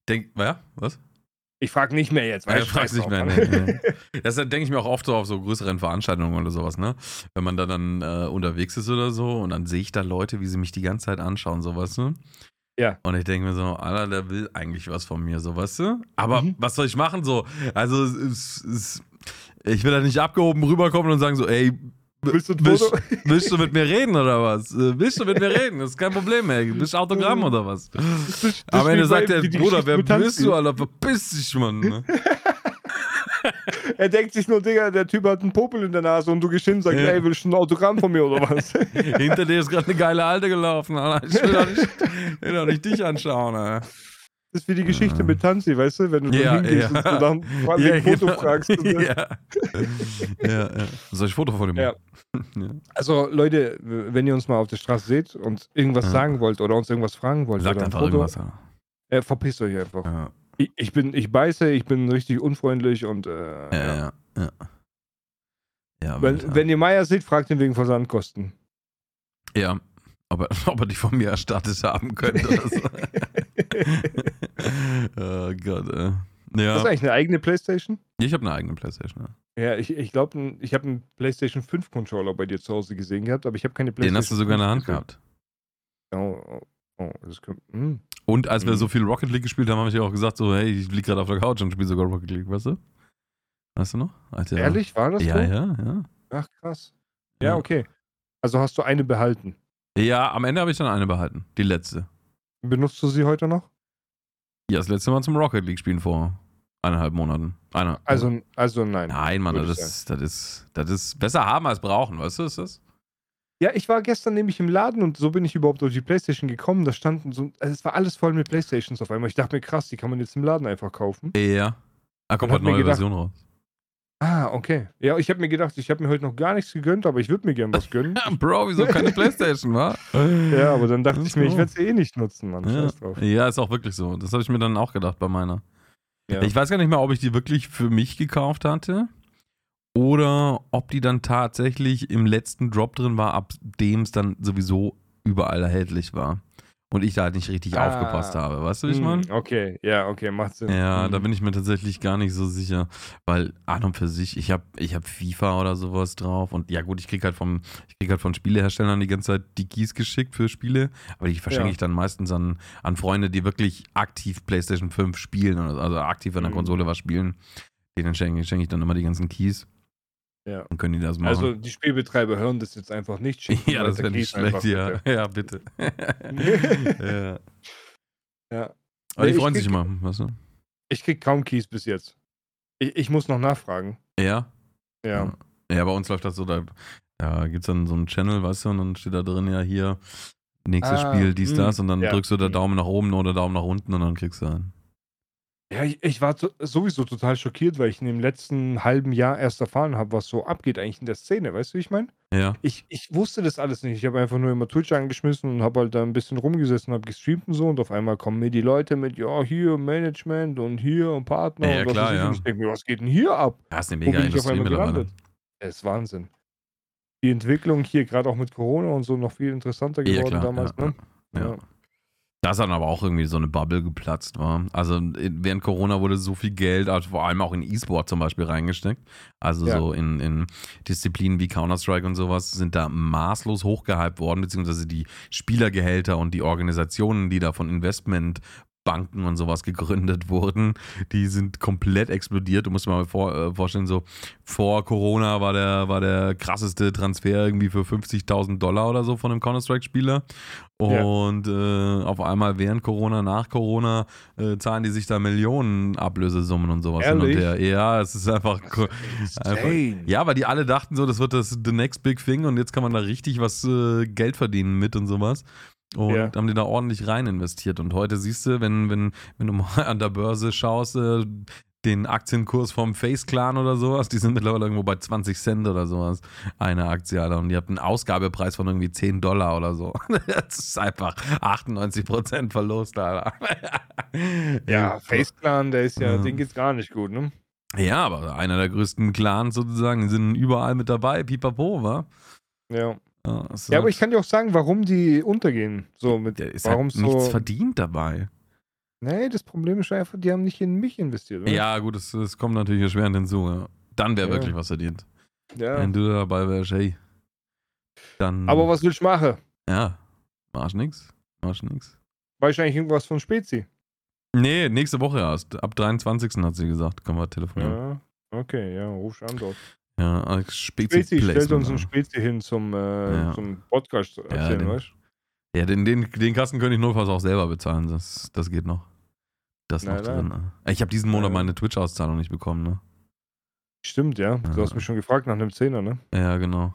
denk, ja, was? Ich frage nicht mehr jetzt, Ja, weil du fragst nicht mehr. Nee, nee. Das denke ich mir auch oft so auf so größeren Veranstaltungen oder sowas, ne? Wenn man da dann äh, unterwegs ist oder so und dann sehe ich da Leute, wie sie mich die ganze Zeit anschauen, so weißt du? Ja. Und ich denke mir so, Alter, der will eigentlich was von mir, so weißt du? Aber Mhm. was soll ich machen so? Also, es, es, ich will da nicht abgehoben rüberkommen und sagen so, ey, Willst du willst, willst du mit mir reden oder was? Äh, Willst du mit mir reden? Das ist kein Problem, ey. Willst du Autogramm oder was? Am Ende sagt die Bruder, wer bist du, Alter? Verpiss dich, Mann. Ne? Er denkt sich nur, Digga, der Typ hat einen Popel in der Nase und du gehst hin und sagst, Ja. ey, willst du ein Autogramm von mir oder was? Hinter dir ist gerade eine geile Alte gelaufen, Alter. Ich will doch nicht, will doch nicht dich anschauen, Alter. Das ist wie die Geschichte mit Tanzi, weißt du, wenn du Ja, dann hingehst ja. und dann vor allem ein Foto genau. fragst. Ja. ja, ja. Soll ich ein Foto von dem Ja. machen? Also Leute, wenn ihr uns mal auf der Straße seht und irgendwas Ja. sagen wollt oder uns irgendwas fragen wollt, Sagt oder ein einfach Foto, irgendwas, äh, verpisst euch einfach. Ja, Ich, ich bin, ich beiße, ich bin richtig unfreundlich und äh, ja, ja. ja. ja. Ja, Wenn, wenn ihr Meier seht, fragt ihn wegen Versandkosten. ja. Ob er, ob er die von mir erstattet haben könnte oder so. oh Gott, ey. Hast du Ja, eigentlich eine eigene Playstation? ich habe eine eigene Playstation. Ja. Ja, ich, ich glaube, ich habe einen PlayStation 5 Controller bei dir zu Hause gesehen gehabt, aber ich habe keine PlayStation Den hast du sogar in der 5 Hand gehabt. Oh, oh, oh das könnte, hm. Und als wir Mhm. so viel Rocket League gespielt haben, habe ich ja auch gesagt, so, hey, ich liege gerade auf der Couch und spiele sogar Rocket League, weißt du? Weißt du noch? Als wir- Ehrlich, war das Ja, so? ja, ja. Ach, krass. Ja, okay. Also hast du eine behalten. Ja, am Ende habe ich dann eine behalten. Die letzte. Benutzt du sie heute noch? Ja, das letzte Mal zum Rocket League spielen vor eineinhalb Monaten. Eine, Also, also nein. Nein, Mann, das das, ist, das ist besser haben als brauchen, weißt du, ist das? Ja, ich war gestern nämlich im Laden und so bin ich überhaupt auf die Playstation gekommen. Da standen so, also es war alles voll mit Playstations auf einmal. Ich dachte mir, krass, die kann man jetzt im Laden einfach kaufen. Ja. Ah, kommt halt neue gedacht- Version raus. Ah, okay. Ja, ich habe mir gedacht, ich habe mir heute noch gar nichts gegönnt, aber ich würde mir gern was gönnen. Ja, Bro, wieso keine Playstation, wa? ja, aber dann dachte ich mir, ich werde sie eh nicht nutzen, Mann. Ja. Scheiß drauf. ja, ist auch wirklich so. Das habe ich mir dann auch gedacht bei meiner. Ja. Ich weiß gar nicht mehr, ob ich die wirklich für mich gekauft hatte oder ob die dann tatsächlich im letzten Drop drin war, ab dem es dann sowieso überall erhältlich war. Und ich da halt nicht richtig Ah. aufgepasst habe. Weißt du, wie ich Hm, meine? Okay, ja, okay, macht Sinn. Ja, Hm. da bin ich mir tatsächlich gar nicht so sicher, weil an und für sich, ich habe ich hab FIFA oder sowas drauf und ja gut, ich krieg halt vom ich krieg halt von Spieleherstellern die ganze Zeit die Keys geschickt für Spiele, aber die verschenke Ja. ich dann meistens an, an Freunde, die wirklich aktiv PlayStation 5 spielen, also aktiv an der Mhm. Konsole was spielen. Denen schenke, schenke ich dann immer die ganzen Keys. Ja. Dann können die das machen. Also die Spielbetreiber hören das jetzt einfach nicht. schicken ja, das wäre nicht schlecht, ja. bitte. Ja, bitte. ja. Ja. Aber Nee, die freuen sich krieg- immer, weißt du? Ich krieg kaum Keys bis jetzt. Ich, ich muss noch nachfragen. Ja. Ja. Ja, bei uns läuft das so, da, da gibt es dann so einen Channel, weißt du, und dann steht da drin ja hier, nächstes Ah, Spiel, dies, mm, das, und dann ja, drückst du da mm. Daumen nach oben oder Daumen nach unten und dann kriegst du einen. Ja, ich, ich war sowieso total schockiert, weil ich in dem letzten halben Jahr erst erfahren habe, was so abgeht eigentlich in der Szene. Weißt du, wie ich meine? Ja. Ich, ich wusste das alles nicht. Ich habe einfach nur immer Twitch angeschmissen und habe halt da ein bisschen rumgesessen, habe gestreamt und so. Und auf einmal kommen mir die Leute mit, ja, hier Management und hier und Partner. Ja, und was klar, ja. Und ich denke mir, was geht denn hier ab? Das ist eine Wo mega bin ich auf Industrie einmal mittlerweile. gelandet? Das ist Wahnsinn. Die Entwicklung hier, gerade auch mit Corona und so, noch viel interessanter Ja, geworden klar, damals. ja, ne? Ja. Da ist dann aber auch irgendwie so eine Bubble geplatzt, war. Also während Corona wurde so viel Geld, also vor allem auch in E-Sport zum Beispiel reingesteckt. Also Ja. so in, in Disziplinen wie Counter-Strike und sowas sind da maßlos hochgehypt worden, beziehungsweise die Spielergehälter und die Organisationen, die da von Investmentbanken und sowas gegründet wurden, die sind komplett explodiert. Du musst dir mal vor, äh, vorstellen, so vor Corona war der, war der krasseste Transfer irgendwie für 50.000 Dollar oder so von einem Counter-Strike-Spieler. Ja. Und äh, auf einmal während Corona, nach Corona, äh, zahlen die sich da Millionen Ablösesummen und sowas hin und Ehrlich? her. Ja, es ist einfach. co- einfach ja, weil die alle dachten so, das wird das the next big thing und jetzt kann man da richtig was äh, Geld verdienen mit und sowas. Und Ja. haben die da ordentlich rein investiert. Und heute siehst du, wenn, wenn, wenn du mal an der Börse schaust, äh, den Aktienkurs vom Face Clan oder sowas, die sind mittlerweile irgendwo bei 20 Cent oder sowas, eine Aktie, Alter. Und die hat einen Ausgabepreis von irgendwie 10 Dollar oder so. Das ist einfach 98% Verlust, Alter. Ja, Face Clan, der ist ja, Ja. den geht's gar nicht gut, ne? Ja, aber einer der größten Clans sozusagen, die sind überall mit dabei, pipapo, wa? Ja. Ja, aber ich kann dir auch sagen, warum die untergehen. So mit, der ist warum halt so. nichts verdient dabei. Nee, das Problem ist einfach, die haben nicht in mich investiert. Oder? Ja, gut, das, das kommt natürlich erschwerend hinzu. Ja. Dann wäre Ja. wirklich was verdient. ja. Wenn du dabei wärst, hey. Dann. Aber was willst du machen? Ja, machst nix. Machst nix. Weiß ich eigentlich irgendwas von Spezi? Nee, nächste Woche erst. Ab 23. hat sie gesagt, können wir telefonieren. Ja. Okay, ja, rufst an dort. Ja, als Spezi Spezi stellt uns einen ja. Spezi hin zum, äh, Ja. zum Podcast erzählen, den- weißt? Ja, den, den, den Kasten könnte ich notfalls auch selber bezahlen. Das, das geht noch. Das Na noch drin. Ich habe diesen Monat Ja. meine Twitch-Auszahlung nicht bekommen, ne? Stimmt, ja. Du Ja. hast mich schon gefragt nach einem Zehner, ne? Ja, genau.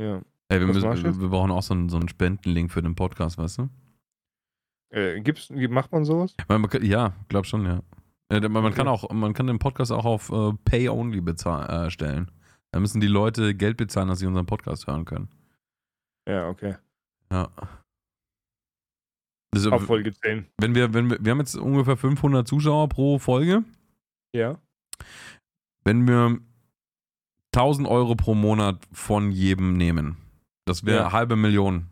Ja. Ey, wir, müssen, wir brauchen auch so einen, so einen Spendenlink für den Podcast, weißt du? Äh, gibt's, macht man sowas? Man, man, kann- ja, glaub schon, ja. ja man, man kann Okay. auch, man kann den Podcast auch auf äh, Pay-Only bezahl- äh, stellen. Da müssen die Leute Geld bezahlen, dass sie unseren Podcast hören können. Ja, okay. Ja. Also, Ab Folge 10. wenn wir, wenn wir, wir haben jetzt ungefähr 500 Zuschauer pro Folge. Ja. Wenn wir 1000 Euro pro Monat von jedem nehmen, das wäre Ja. halbe Million.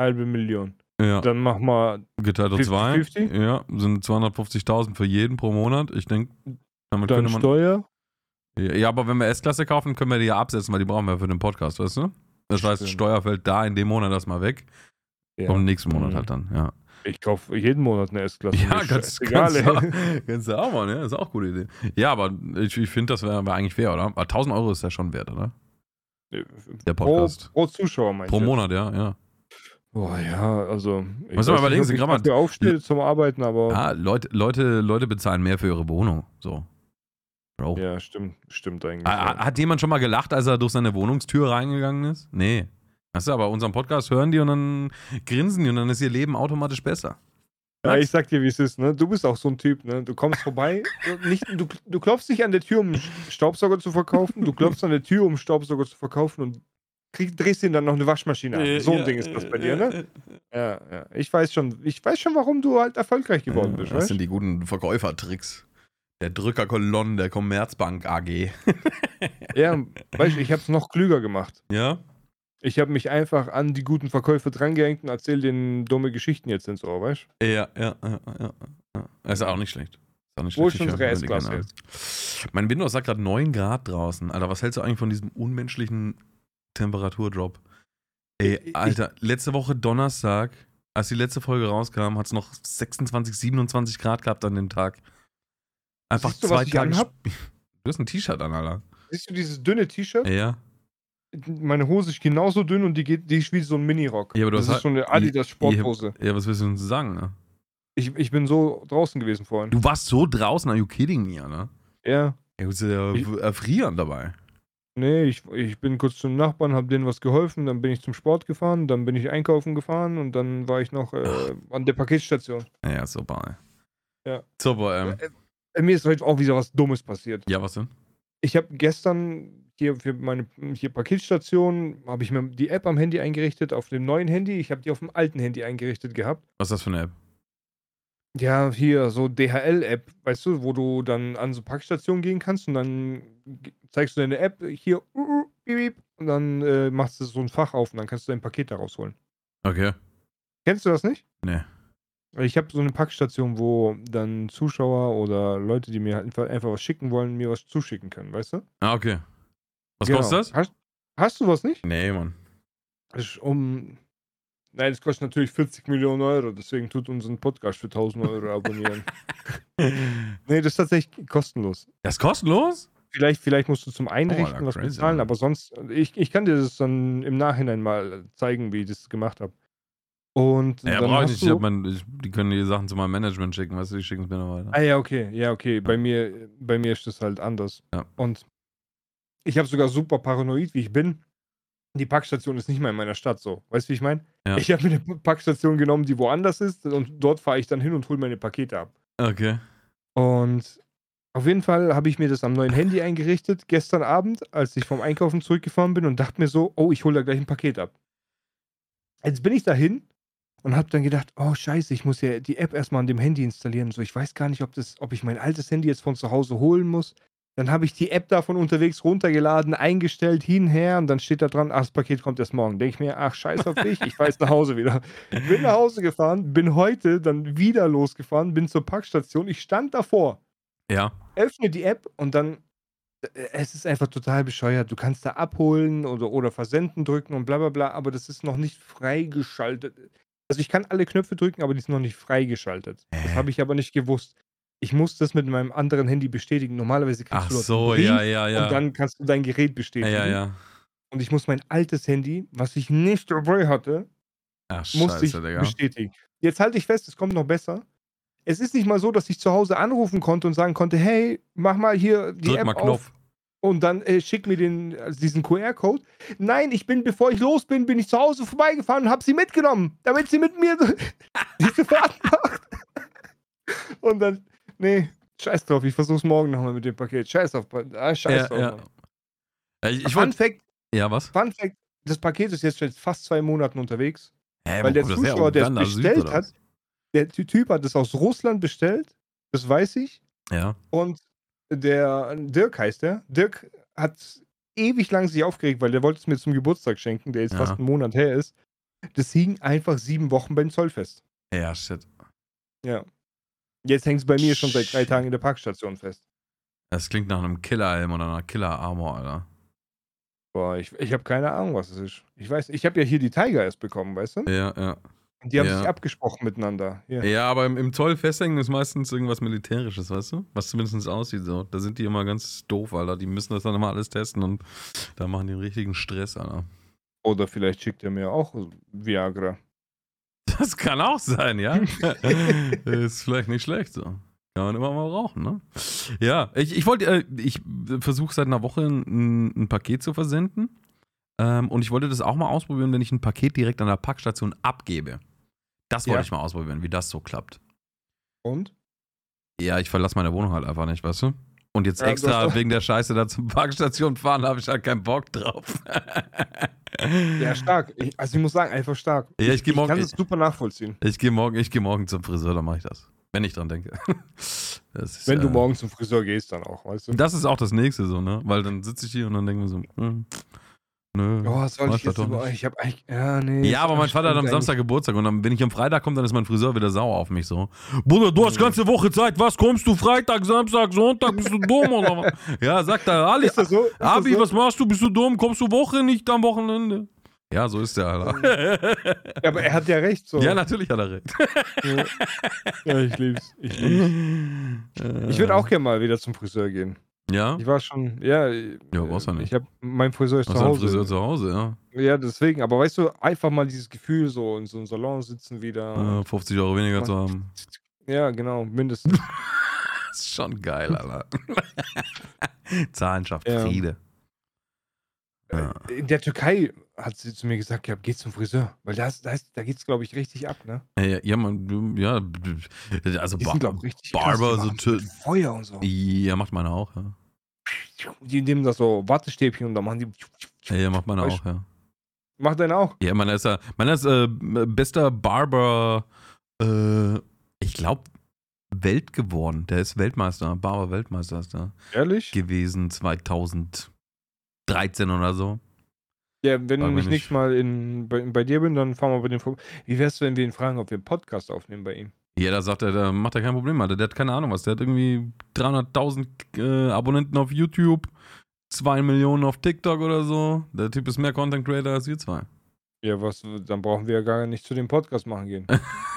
Halbe Million. Ja, Dann mach mal. geteilt durch zwei. 50-50? Ja, sind 250.000 für jeden pro Monat. Ich denke, damit Dann könnte man. Steuer. Ja, aber wenn wir S-Klasse kaufen, können wir die ja absetzen, weil die brauchen wir für den Podcast, weißt du? Das heißt. Steuer fällt da in dem Monat erstmal weg. Ja. Kommt nächsten Monat halt dann, ja. Ich kaufe jeden Monat eine S-Klasse. Ja, ganz, ey. kannst du auch machen, ja, ist auch eine gute Idee. Ja, aber ich, ich finde, das wäre wär eigentlich fair, oder? Aber 1000 Euro ist ja schon wert, oder? Der Pro, Podcast. pro Zuschauer meinst Pro du? Monat, ja, ja. Boah, ja, also. Ich Muss man überlegen, ich man- dafür aufstehe zum Arbeiten, aber. Ja, Leute, Leute, Leute bezahlen mehr für ihre Wohnung. So. Bro. Ja, stimmt, stimmt eigentlich. Ja. Hat jemand schon mal gelacht, als er durch seine Wohnungstür reingegangen ist? Nee. Weißt du, aber unseren Podcast hören die und dann grinsen die und dann ist ihr Leben automatisch besser. Ja, ich sag dir, wie es ist, ne? Du bist auch so ein Typ, ne? Du kommst vorbei, du, nicht, du, du klopfst nicht an der Tür, um Staubsauger zu verkaufen, du klopfst an der Tür, um Staubsauger zu verkaufen und krieg, drehst ihnen dann noch eine Waschmaschine an. So ein Ja, Ding ist das bei dir, äh, ne? äh, Ja, ja. Ich weiß schon, ich weiß schon, warum du halt erfolgreich geworden bist, Das weißt sind die guten Verkäufertricks. Der Drückerkolonne der Commerzbank AG. Ja, weißt du, ich hab's noch klüger gemacht. Ja? Ich habe mich einfach an die guten Verkäufer drangehängt und erzähl denen dumme Geschichten jetzt ins Ohr, weißt du? Ja, ja, ja, ja. ja. Ist auch nicht schlecht. Ist auch nicht Wo schlecht. ist Ich unsere S-Klasse an. Mein Windows sagt gerade 9 Grad draußen. Alter, was hältst du eigentlich von diesem unmenschlichen Temperaturdrop? Ey, Ich- Alter, letzte Woche Donnerstag, als die letzte Folge rauskam, hat es noch 26, 27 Grad gehabt an dem Tag. Einfach Siehst du, was zwei Tage. Du hast ein T-Shirt an, Alter. Siehst du dieses dünne T-Shirt? Ja. Meine Hose ist genauso dünn und die geht, die ist wie so ein Mini-Rock. Ja, aber du das hast ist so eine Adidas Sporthose. Ja, was willst du uns sagen? Ne? Ich, ich bin so draußen gewesen vorhin. Du warst so draußen, are you kidding me, ne? Ja. Ja, du bist ja Ich- erfrieren dabei. Nee, ich, ich bin kurz zum Nachbarn, habe denen was geholfen, dann bin ich zum Sport gefahren, dann bin ich einkaufen gefahren und dann war ich noch äh, an der Paketstation. Ja, super, ey. Ja. Super, ähm. Äh, Mir ist heute auch wieder was Dummes passiert. Ja, was denn? Ich habe gestern hier für meine hier Paketstation, habe ich mir die App am Handy eingerichtet, auf dem neuen Handy. Ich habe die auf dem alten Handy eingerichtet gehabt. Was ist das für eine App? Ja, hier so DHL-App, weißt du, wo du dann an so Packstationen gehen kannst und dann zeigst du deine App hier uh, uh, und dann äh, machst du so ein Fach auf und dann kannst du dein Paket da rausholen. Okay. Kennst du das nicht? Nee. Ich habe so eine Packstation, wo dann Zuschauer oder Leute, die mir halt einfach, einfach was schicken wollen, mir was zuschicken können, weißt du? Ah, okay. Was Genau. kostet das? Hast, hast du was nicht? Nee, Mann. Das ist um. Nein, das kostet natürlich 40 Millionen Euro, deswegen tut unseren Podcast für 1000 Euro abonnieren. nee, das ist tatsächlich kostenlos. Das ist kostenlos? Vielleicht, vielleicht musst du zum Einrichten Alter, was crazy, bezahlen, aber sonst, ich, ich kann dir das dann im Nachhinein mal zeigen, wie ich das gemacht habe. Und Ja, brauche ich nicht. Ich hab mein, ich, die können die Sachen zu meinem Management schicken, weißt du, die schicken es mir noch weiter. Ah ja, okay, ja, okay. Bei mir, bei mir ist das halt anders. Ja. Und ich habe sogar super paranoid, wie ich bin. Die Packstation ist nicht mal in meiner Stadt so. Weißt du, wie ich meine? Ja. Ich habe mir eine Packstation genommen, die woanders ist und dort fahre ich dann hin und hole meine Pakete ab. Okay. Und auf jeden Fall habe ich mir das am neuen Handy eingerichtet, gestern Abend, als ich vom Einkaufen zurückgefahren bin und dachte mir so, oh, ich hole da gleich ein Paket ab. Jetzt bin ich dahin und habe dann gedacht, oh scheiße, ich muss ja die App erstmal an dem Handy installieren. So, ich weiß gar nicht, ob, das, ob ich mein altes Handy jetzt von zu Hause holen muss. Dann habe ich die App da von unterwegs runtergeladen, eingestellt, hinher und dann steht da dran, ach, das Paket kommt erst morgen. Denke ich mir, ach, scheiß auf dich, ich jetzt nach Hause wieder. Bin nach Hause gefahren, bin heute dann wieder losgefahren, bin zur Packstation. Ich stand davor, Ja. öffne die App und dann, äh, es ist einfach total bescheuert. Du kannst da abholen oder, oder versenden drücken und bla bla bla, aber das ist noch nicht freigeschaltet. Also ich kann alle Knöpfe drücken, aber die sind noch nicht freigeschaltet. Das Hä? habe ich aber nicht gewusst. Ich muss das mit meinem anderen Handy bestätigen. Normalerweise kriegst Ach du so, ja, ja, ja. und dann kannst du dein Gerät ja, bestätigen. ja, ja. Und ich muss mein altes Handy, was ich nicht dabei hatte, Ach, musste ich Digga. bestätigen. Jetzt halte ich fest, es kommt noch besser. Es ist nicht mal so, dass ich zu Hause anrufen konnte und sagen konnte, hey, mach mal hier die Drück App mal auf Knopf. Und dann äh, schick mir den, also diesen QR-Code. Nein, ich bin, bevor ich los bin, bin ich zu Hause vorbeigefahren und habe sie mitgenommen, damit sie mit mir diese Fahrt macht. Und dann, nee, scheiß drauf, ich versuch's morgen nochmal mit dem Paket. Scheiß drauf, ah, scheiß Ja, drauf. ja. Mann. Ich, ich Fun. Fact, Ja, was? Fun Fact, das Paket ist jetzt seit fast zwei Monaten unterwegs. Hä, Weil der? Zuschauer, der es bestellt hat, der Ty- Typ hat es aus Russland bestellt, das weiß ich. Ja. Und der Dirk heißt der. Dirk hat ewig lang sich aufgeregt, weil der wollte es mir zum Geburtstag schenken, der jetzt Ja. fast einen Monat her ist. Das hing einfach sieben Wochen beim Zoll fest. Ja, shit. Ja. Jetzt hängt es bei mir schon seit drei Tagen in der Parkstation fest. Das klingt nach einem Killer-Helm oder einer Killer-Armor, Alter. Boah, ich, ich habe keine Ahnung, was es ist. Ich weiß, ich habe ja hier die Tiger erst bekommen, weißt du? Ja, ja. Die haben Ja. sich abgesprochen miteinander. Hier. Ja, aber im, im Zoll festhängen ist meistens irgendwas Militärisches, weißt du? Was zumindest aussieht so. Da sind die immer ganz doof, Alter. Die müssen das dann immer alles testen und da machen die einen richtigen Stress, Alter. Oder vielleicht schickt er mir auch Viagra. Das kann auch sein, ja. ist vielleicht nicht schlecht so. Kann man immer mal rauchen, ne? Ja, ich, ich wollte, äh, ich versuche seit einer Woche ein, ein Paket zu versenden. Ähm, und ich wollte das auch mal ausprobieren, wenn ich ein Paket direkt an der Packstation abgebe. Das wollte Ja. ich mal ausprobieren, wie das so klappt. Und? Ja, ich verlasse meine Wohnung halt einfach nicht, weißt du? Und jetzt Ja, extra wegen der Scheiße da zur Parkstation fahren, habe ich halt keinen Bock drauf. Ja, stark. Ich, also ich muss sagen, einfach stark. Ja, ich geh morgen- Ich kann es super nachvollziehen. Ich gehe morgen, ich geh morgen zum Friseur, dann mache ich das. Wenn ich dran denke. Das ist, Wenn du äh, morgen zum Friseur gehst, dann auch, weißt du? Das ist auch das nächste so, ne? Weil dann sitze ich hier und dann denke ich mir so, hm, nö. Oh, soll ich das jetzt über euch? Ich hab eigentlich. Ja, nee. Ja, aber mein Vater hat am Samstag Geburtstag und dann, wenn ich am Freitag komme, dann ist mein Friseur wieder sauer auf mich so. Bruder, du hast ganze Woche Zeit, was kommst du Freitag, Samstag, Sonntag, bist du dumm oder was? Ja, sagt er, Ali, Ist das so? Ist das Abi, so? was machst du, bist du dumm, kommst du Woche nicht am Wochenende? Ja, so ist der, Alter. Ja, aber er hat ja recht. So. Ja, natürlich hat er recht. Ja. ja, ich lieb's. Ich, lieb's. ich würde auch gerne mal wieder zum Friseur gehen. Ja? Ich war schon, ja. Ja, brauchst du nicht. Ich habe mein Friseur ist zu Hause. Friseur zu Hause, ja. Ja, deswegen. Aber weißt du, einfach mal dieses Gefühl, so in so einem Salon sitzen wieder. Äh, 50 Euro weniger zu haben. Ja, genau, mindestens. Das ist schon geil, Alter. Zahlen schafft Ja. Friede. Ja. In der Türkei hat sie zu mir gesagt, ja, geh zum Friseur. Weil das, das, da geht's, glaube ich, richtig ab, ne? Ja, ja, man, du- ja, also Die sind, glaube ich, richtig Barber, krass. So Feuer und so. ja, macht meine auch, ja. Die nehmen da so Wattestäbchen und dann machen die. Ja, ja macht Weißt- auch, ja. Macht deine auch? Ja, meiner ist ja, meiner ist äh, bester Barber, äh, ich glaube, Welt geworden. Der ist Weltmeister, Barber-Weltmeister ist da Ehrlich? gewesen, 2013 oder so. Ja, wenn ich nicht. Mal in, bei, bei dir bin, dann fahren wir bei dem vorbei. Wie wär's, wenn wir ihn fragen, ob wir einen Podcast aufnehmen bei ihm? Ja, da sagt er, da macht er kein Problem, Alter. Der hat keine Ahnung was. Der hat irgendwie 300.000 äh, Abonnenten auf YouTube, 2 Millionen auf TikTok oder so. Der Typ ist mehr Content Creator als wir zwei. Ja, was, dann brauchen wir ja gar nicht zu dem Podcast machen gehen.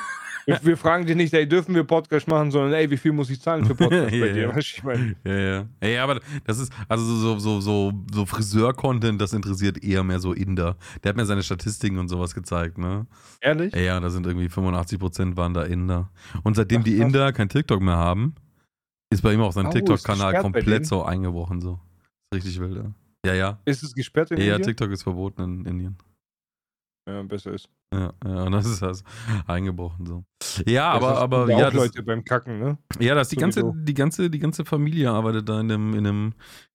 wir, wir fragen dich nicht, ey, dürfen wir Podcast machen, sondern ey, wie viel muss ich zahlen für Podcast Ja, bei ja. dir? Weißt du, ich meine, Ja, ja. Ja, ja, aber das ist, also so, so, so, so Friseur-Content, das interessiert eher mehr so Inder. Der hat mir seine Statistiken und sowas gezeigt, ne? ehrlich? Ja, ja, da sind irgendwie 85% waren da Inder. Und seitdem Ach, die. Inder kein TikTok mehr haben, ist bei ihm auch sein Oh, TikTok-Kanal komplett so eingebrochen, so. Richtig wild, ja. Ja, ja. Ist es gesperrt in Ja, ja, Indien? TikTok ist verboten in Indien. Ja, besser ist. Ja, ja, und das ist das eingebrochen so. Ja, Das aber, aber ja, auch das, Leute beim Kacken, ne? ja, das ist die ganze, die ganze, die ganze Familie arbeitet da in dem, in dem,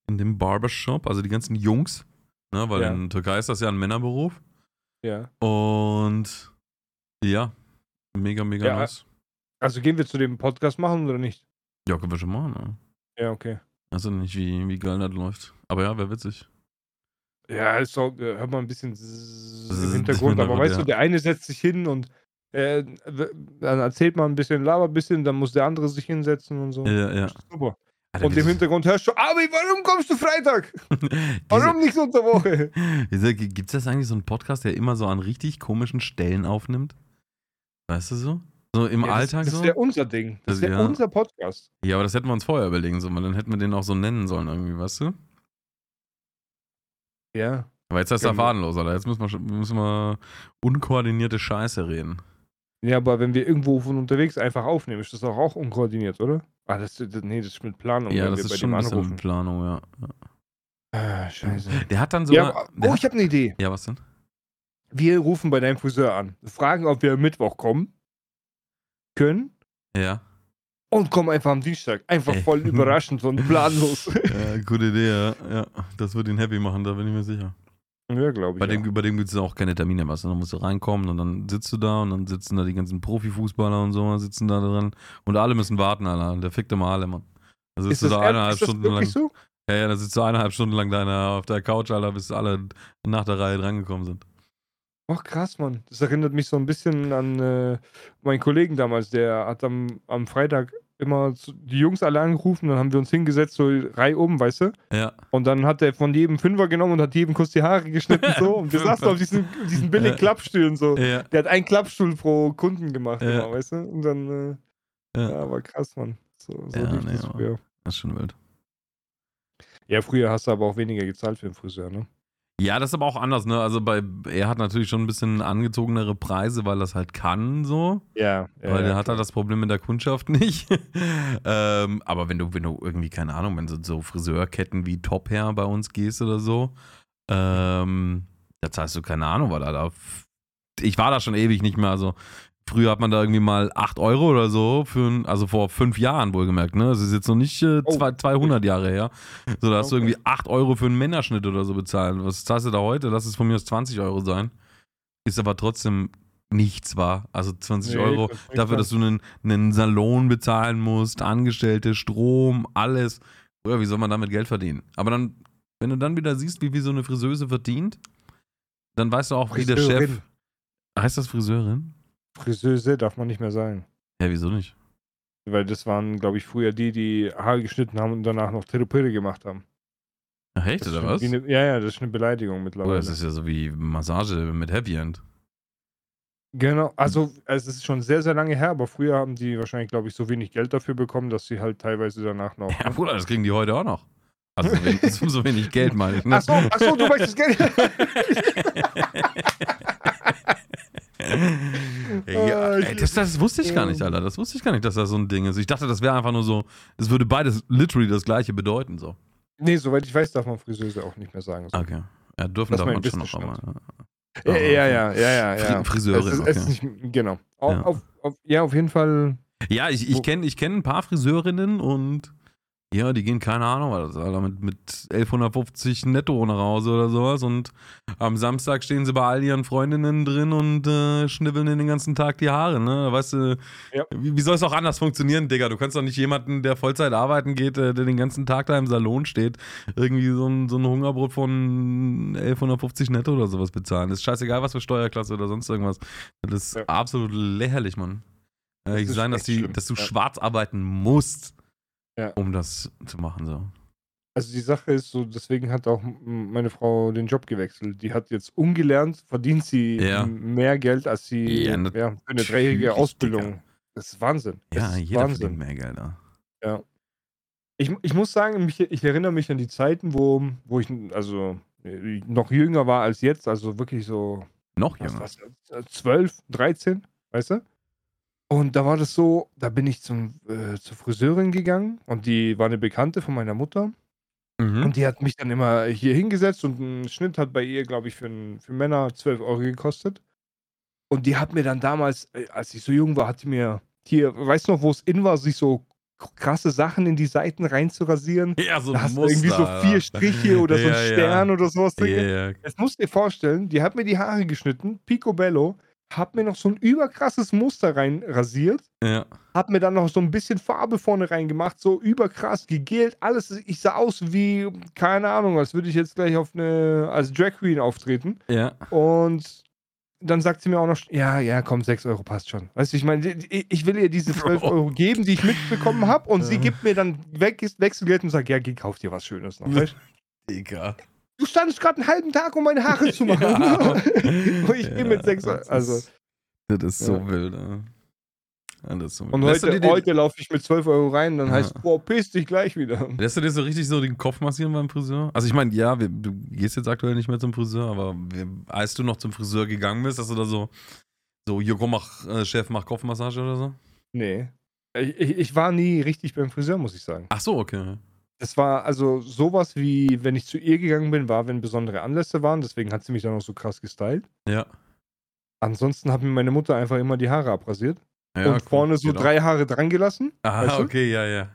in dem Barbershop, also die ganzen Jungs, ne, weil Ja. in Türkei ist das ja ein Männerberuf. Ja. Und ja, mega, mega Ja, nice. Also gehen wir zu dem Podcast machen oder nicht? Ja, können wir schon machen, ne? Ja, okay. Also nicht, wie, wie geil das läuft. Aber ja, wäre witzig. Ja, ist so, äh, hört man ein bisschen im Hintergrund, aber weißt ja. du, der eine setzt sich hin und äh, dann erzählt man ein bisschen, labert ein bisschen, dann muss der andere sich hinsetzen und so. Ja, ja. Super. Alter, Und im das- Hintergrund hörst du, Abi, warum kommst du Freitag? Warum nicht unter Woche? Gibt es das eigentlich so einen Podcast, der immer so an richtig komischen Stellen aufnimmt? Weißt du so? So im Ja, Alltag das, das so? wäre unser Ding. Das Das- wäre ja. unser Podcast. Ja, aber das hätten wir uns vorher überlegen sollen, dann hätten wir den auch so nennen sollen irgendwie, weißt du? Ja. Aber jetzt ist er wir. fadenlos, Alter. Jetzt müssen wir, müssen wir unkoordinierte Scheiße reden. Ja, aber wenn wir irgendwo von unterwegs einfach aufnehmen, ist das auch, auch unkoordiniert, oder? Ah, das, das, nee, das ist mit Planung, ja, das ist schon ein bisschen anrufen. Planung, ja. Ah, scheiße. Der hat dann so. Ja, oh, ich habe eine Idee. ja, was denn? Wir rufen bei deinem Friseur an, fragen, ob wir am Mittwoch kommen können Ja. Und kommen einfach am Dienstag. Einfach Ey. voll überraschend und planlos. ja. Gute Idee, ja. ja. Das wird ihn happy machen, da bin ich mir sicher. ja, glaube ich. Bei dem, ja. bei dem gibt es auch keine Termine, was. Dann musst du reinkommen und dann sitzt du da und dann sitzen da die ganzen Profifußballer und so, sitzen da dran. Und alle müssen warten, Alter. Der fickt immer alle, Mann. Da sitzt Ist du da eineinhalb ist Stunden lang. so? Ja, ja, da sitzt du eineinhalb Stunden lang da auf der Couch, Alter, bis alle nach der Reihe drangekommen sind. Oh, krass, Mann. Das erinnert mich so ein bisschen an äh, meinen Kollegen damals. Der hat am, am Freitag immer die Jungs alle angerufen, dann haben wir uns hingesetzt, so Reihe oben, weißt du? Ja. Und dann hat er von jedem Fünfer genommen und hat jedem kurz die Haare geschnitten so. Und wir saßen auf diesen, diesen billigen. Klappstühlen so. Ja. Der hat einen Klappstuhl pro Kunden gemacht, Ja. immer, weißt du? Und dann, äh, Ja. ja, war krass, Mann. So, so Ja, nee, das. Das ist schon wild. Ja, früher hast du aber auch weniger gezahlt für den Friseur, ne? Ja, das ist aber auch anders, ne? Also bei, er hat natürlich schon ein bisschen angezogenere Preise, weil das halt kann, so. Ja. weil der hat halt das Problem mit der Kundschaft nicht. ähm, aber wenn du, wenn du irgendwie, keine Ahnung, wenn du so Friseurketten wie Top Hair bei uns gehst oder so, ähm, da zahlst du keine Ahnung, weil da, da. Ich war da schon ewig nicht mehr. Also, früher hat man da irgendwie mal 8 Euro oder so, für ein, also vor fünf Jahren wohlgemerkt, ne? Das ist jetzt noch nicht äh, Oh. zwei, 200 Jahre her. So, da hast du Okay. irgendwie 8 Euro für einen Männerschnitt oder so bezahlt. Was zahlst du da heute? Lass es von mir aus 20 Euro sein. Ist aber trotzdem nichts, war. Also 20 Nee, Euro das dafür, dass du einen, einen Salon bezahlen musst, Angestellte, Strom, alles. Oder wie soll man damit Geld verdienen? Aber dann, wenn du dann wieder siehst, wie, wie so eine Friseuse verdient, dann weißt du auch, wie der Chef. Heißt das Friseurin? Friseuse darf man nicht mehr sagen. Ja, wieso nicht? Weil das waren, glaube ich, früher die, die Haare geschnitten haben und danach noch Therapie gemacht haben. Ach, echt, Das oder was? Eine, ja, ja, das ist eine Beleidigung Oder mittlerweile. das ist ja so wie Massage mit Happy End. Genau, also es ist schon sehr, sehr lange her, aber früher haben die wahrscheinlich, glaube ich, so wenig Geld dafür bekommen, dass sie halt teilweise danach noch. Ja, Bruder, das kriegen die heute auch noch. Also so wenig, so wenig Geld meine ich. Ne? Achso, achso, du möchtest Geld. Ja, ich- ey, das, das wusste ich gar nicht, Alter. Das wusste ich gar nicht, dass das so ein Ding ist. Ich dachte, das wäre einfach nur so, es würde beides literally das gleiche bedeuten. So. nee, soweit ich weiß, darf man Friseuse auch nicht mehr sagen. So. Okay. Ja, dürfen Das darf man schon noch einmal. Ja, ja, ja, ja, ja. Fri- ja. Friseurin, Es es ist nicht, genau. Auf, Ja. Auf, auf, ja, auf jeden Fall. Ja, ich, ich kenne ich kenn ein paar Friseurinnen und ja, die gehen, keine Ahnung, was, Alter, mit, mit 1150 netto nach Hause oder sowas und am Samstag stehen sie bei all ihren Freundinnen drin und äh, schnibbeln den ganzen Tag die Haare, ne? Weißt du, Ja. wie, wie soll es auch anders funktionieren, Digga? Du kannst doch nicht jemanden, der Vollzeit arbeiten geht, äh, der den ganzen Tag da im Salon steht, irgendwie so ein, so ein Hungerbrot von 1150 netto oder sowas bezahlen. Ist scheißegal, was für Steuerklasse oder sonst irgendwas. Das ist Ja. absolut lächerlich, Mann. Das Äh, ist sein, dass, die, schlimm, dass du ja. schwarz arbeiten musst, Ja. um das zu machen. So. Also die Sache ist so, deswegen hat auch meine Frau den Job gewechselt. Die hat jetzt ungelernt, verdient sie Ja. mehr Geld als sie Ja, ja, nat- für eine dreijährige Ausbildung. Das ist Wahnsinn. Das Ja, ist jeder Wahnsinn. verdient mehr Geld. Ja. Ich, ich muss sagen, mich, ich erinnere mich an die Zeiten, wo, wo ich also noch jünger war als jetzt, also wirklich so Noch was, jünger. was, äh, 12, 13, weißt du? Und da war das so, da bin ich zum, äh, zur Friseurin gegangen und die war eine Bekannte von meiner Mutter. Mhm. Und die hat mich dann immer hier hingesetzt und ein Schnitt hat bei ihr, glaube ich, für, für Männer 12 Euro gekostet. Und die hat mir dann damals, äh, als ich so jung war, hat die mir hier, weißt du noch, wo es in war, sich so krasse Sachen in die Seiten reinzurasieren? ja, so Da hast du Muster, irgendwie so vier Alter. Striche oder so Ja, ein ja. Stern oder sowas Ja, ja. Jetzt musst du dir vorstellen, die hat mir die Haare geschnitten, picobello, hat mir noch so ein überkrasses Muster reinrasiert, ja. hat mir dann noch so ein bisschen Farbe vorne reingemacht, so überkrass, gegelt, alles. Ich sah aus wie, keine Ahnung, als würde ich jetzt gleich auf eine, als Drag Queen auftreten. ja. Und dann sagt sie mir auch noch, ja, ja, komm, 6 Euro passt schon. Weißt du, ich meine, ich will ihr diese 12 Bro. Euro geben, die ich mitbekommen habe, und sie gibt mir dann weg, Wechselgeld und sagt, ja, geh, kauf dir was Schönes noch. Weißt? du? Du standest gerade einen halben Tag, um meine Haare zu machen. Ja. und ich gehe mit 6 Euro. das Also, ist- Das ist so Ja. wild, ja. Ja, ist so und Lässt heute, heute laufe ich mit 12 Euro rein, dann Ja. heißt, boah, piss dich gleich wieder. Lässt du dir so richtig so den Kopf massieren beim Friseur? Also ich meine, ja, wir, du gehst jetzt aktuell nicht mehr zum Friseur, aber wir, als du noch zum Friseur gegangen bist, hast du da so, so, Joko, mach, äh, Chef, mach Kopfmassage oder so? Nee. Ich, ich, ich war nie richtig beim Friseur, muss ich sagen. Ach so, okay. Das war also sowas wie, wenn ich zu ihr gegangen bin, war, wenn besondere Anlässe waren. Deswegen hat sie mich dann auch so krass gestylt. Ja. Ansonsten hat mir meine Mutter einfach immer die Haare abrasiert ja und cool. vorne so Geht auch. drei Haare dran gelassen, Aha, weißt du? okay, ja, ja.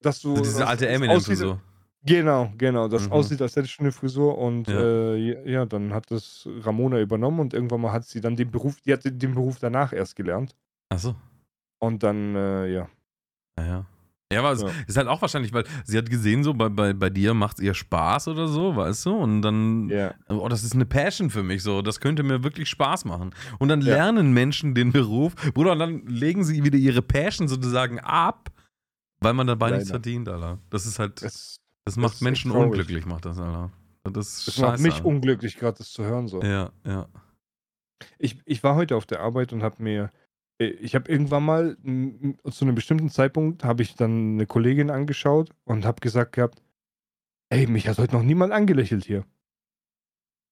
dass du So diese alte es Eminem aussieht- so. Genau, genau, das Mhm. aussieht, als hätte ich schon eine Frisur und Ja. äh, ja, dann hat das Ramona übernommen und irgendwann mal hat sie dann den Beruf, die hat den Beruf danach erst gelernt Ach so. und dann, äh, ja. Ja, ja. Ja, aber es ist halt auch wahrscheinlich, weil sie hat gesehen, so bei, bei, bei dir macht es ihr Spaß oder so, weißt du? Und dann, Ja, oh, das ist eine Passion für mich, so, das könnte mir wirklich Spaß machen. Und dann Ja. lernen Menschen den Beruf, Bruder, und dann legen sie wieder ihre Passion sozusagen ab, weil man dabei nichts Leider. verdient, Alter. Das ist halt, es, das macht echt Menschen unglücklich, macht das, Alter. Das scheiße. macht mich Alter. unglücklich, gerade das zu hören so. Ja, ja. Ich, ich war heute auf der Arbeit und habe mir, ich habe irgendwann mal zu einem bestimmten Zeitpunkt habe ich dann eine Kollegin angeschaut und habe gesagt gehabt, ey, mich hat heute noch niemand angelächelt hier.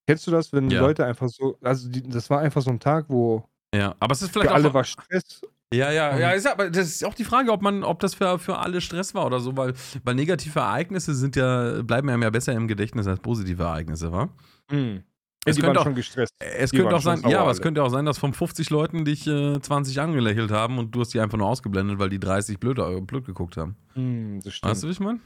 Kennst du das, wenn Ja. Leute einfach so, also die, das war einfach so ein Tag, wo Ja, aber es ist vielleicht für alle auch, war Stress. Ja, ja, ja, ist, aber das ist auch die Frage, ob man, ob das für, für alle Stress war oder so, weil, weil negative Ereignisse sind ja, bleiben einem ja besser im Gedächtnis als positive Ereignisse, wa? Hm. Es die könnte auch- schon gestresst. Es Die könnte auch sein, ja, aber es könnte auch sein, dass von 50 Leuten dich äh, 20 angelächelt haben und du hast die einfach nur ausgeblendet, weil die 30 blöd, äh, blöd geguckt haben. Hm, das stimmt. Weißt du, wie ich meine?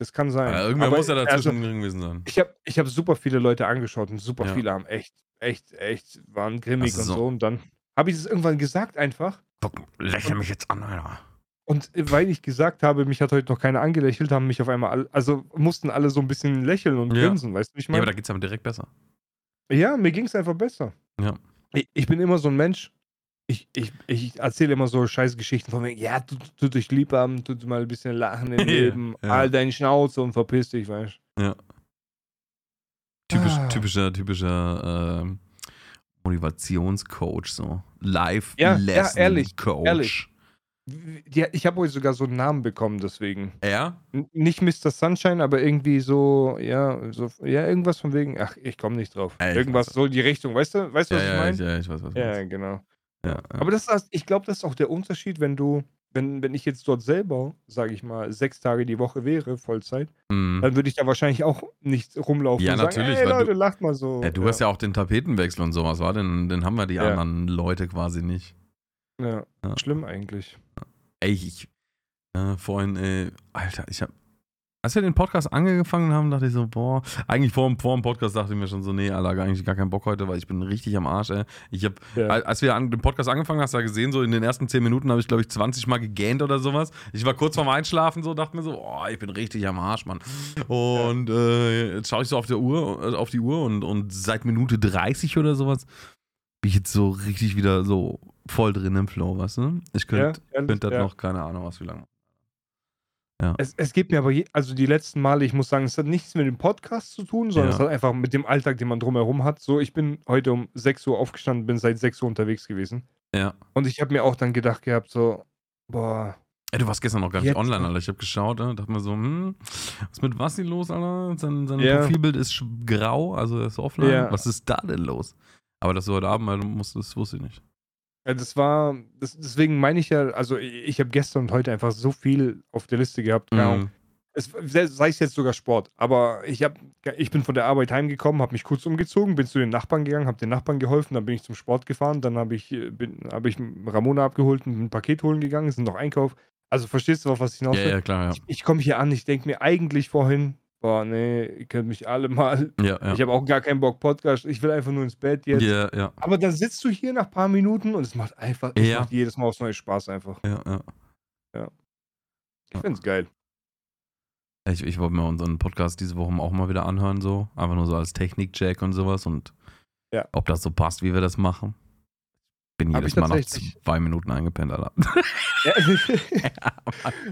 das kann sein. Ja, irgendwer Aber, muss ja dazwischen also, drin gewesen sein. ich habe ich hab super viele Leute angeschaut und super Ja. viele haben echt, echt, echt, waren grimmig ist und so- so. Und dann habe ich es irgendwann gesagt einfach. Guck, lächel mich jetzt an, Alter. Und weil ich gesagt habe, mich hat heute noch keiner angelächelt, haben mich auf einmal alle, also mussten alle so ein bisschen lächeln und Ja. grinsen, weißt du, wie ich Ja, aber meine? da geht's aber direkt besser. Ja, mir ging es einfach besser. Ja. Ich, ich bin immer so ein Mensch, ich, ich, ich erzähle immer so scheiß Geschichten von mir, ja, tu, tu dich lieb haben, tu mal ein bisschen lachen im Ja, Leben, ja. all deine Schnauze und verpiss dich, weißt Typisch, Ah. Typischer, typischer ähm, Motivationscoach, so. Live Ja, ja, ehrlich, Coach. ehrlich. Ja, ich habe heute sogar so einen Namen bekommen, deswegen. Er? N- Nicht Mr. Sunshine, aber irgendwie so, ja, so, ja, irgendwas von wegen, ach, ich komme nicht drauf. Ich irgendwas so in die Richtung, weißt du, weißt du, Ja, was ich ja, meine? ja, ich weiß, was du Ja, meinst. genau. Ja, ja. Aber das ist, ich glaube, das ist auch der Unterschied, wenn du, wenn, wenn ich jetzt dort selber, sage ich mal, sechs Tage die Woche wäre, Vollzeit, Mhm. dann würde ich da wahrscheinlich auch nicht rumlaufen Ja, und sagen, natürlich, ey weil Leute, du- lacht mal so. Ja, du hast ja auch den Tapetenwechsel und sowas, war? Den, den haben wir die Ja. anderen Leute quasi nicht. Ja, Ja. schlimm eigentlich. Ey, ich, äh, vorhin, äh, Alter, ich hab, als wir den Podcast angefangen haben, dachte ich so, boah, eigentlich vor, dem- vor dem Podcast dachte ich mir schon so, nee, Alter, eigentlich gar keinen Bock heute, weil ich bin richtig am Arsch, ey. Ich hab, Ja. Al- Als wir an den Podcast angefangen haben, hast du ja gesehen, so in den ersten 10 Minuten habe ich, glaube ich, 20 Mal gegähnt oder sowas. Ich war kurz vorm Einschlafen, so dachte mir so, oh, ich bin richtig am Arsch, Mann. Und äh, jetzt schaue ich so auf, der Uhr, äh, auf die Uhr und, und seit Minute 30 oder sowas bin ich jetzt so richtig wieder so voll drin im Flow, weißt du? Ich könnte Ja, könnt das ja. noch, keine Ahnung, was wie lange. Es, es geht mir aber, je, also die letzten Male, ich muss sagen, es hat nichts mit dem Podcast zu tun, sondern Ja. es hat einfach mit dem Alltag, den man drumherum hat. So, ich bin heute um 6 Uhr aufgestanden, bin seit 6 Uhr unterwegs gewesen. Ja. Und ich habe mir auch dann gedacht gehabt, so, boah, Ey, du warst gestern noch gar nicht online. Alter. Ich habe geschaut, äh, dachte mir so, hm, was ist mit Wassi los, Alter? Sein, sein Ja. Profilbild ist grau, also er ist offline. Ja. Was ist da denn los? Aber dass du heute Abend mal musstest, das wusste ich nicht. Ja, das war, das, deswegen meine ich ja, also ich, habe gestern und heute einfach so viel auf der Liste gehabt. Mhm. Es, sei es jetzt sogar Sport, aber ich, hab, ich bin von der Arbeit heimgekommen, habe mich kurz umgezogen, bin zu den Nachbarn gegangen, habe den Nachbarn geholfen, dann bin ich zum Sport gefahren, dann habe ich, äh, bin- hab ich Ramona abgeholt und ein Paket holen gegangen, sind noch Einkauf. Also verstehst du, auf was ich hinaus Ja, will? ja, klar, ja. Ich, ich komme hier an, ich denke mir eigentlich vorhin, boah, nee, ihr könnt mich alle mal. Ja, ja. Ich habe auch gar keinen Bock Podcast, ich will einfach nur ins Bett jetzt. Ja, ja, Aber dann sitzt du hier nach ein paar Minuten und es macht einfach, es Ja. macht jedes Mal aufs neue Spaß einfach. ja, ja. Ich find's geil. Ich, ich wollte mir unseren Podcast diese Woche auch mal wieder anhören, so. Einfach nur so als Technik-Check und sowas und Ja. ob das so passt, wie wir das machen. Bin Hab jedes ich Mal nach tatsächlich- zwei Minuten eingepennt, Alter. Ja,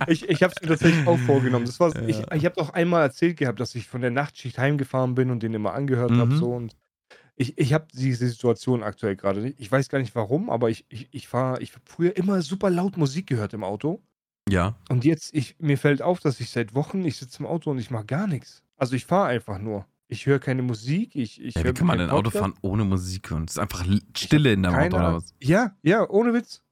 ich ich habe es mir tatsächlich auch vorgenommen. Das war, ich Ja. ich habe doch einmal erzählt gehabt, dass ich von der Nachtschicht heimgefahren bin und den immer angehört habe. Mhm. So, und ich ich habe diese Situation aktuell gerade nicht. Ich weiß gar nicht warum, aber ich, ich, ich fahre, ich habe früher immer super laut Musik gehört im Auto. Ja, Und jetzt, ich, mir fällt auf, dass ich seit Wochen, ich sitze im Auto und ich mache gar nichts. Also ich fahre einfach nur. Ich höre keine Musik, ich, ich ja wie kann man denn Auto fahren ohne Musik hören? Es ist einfach Stille in Keine Auto oder was? Ja, ja, ohne Witz.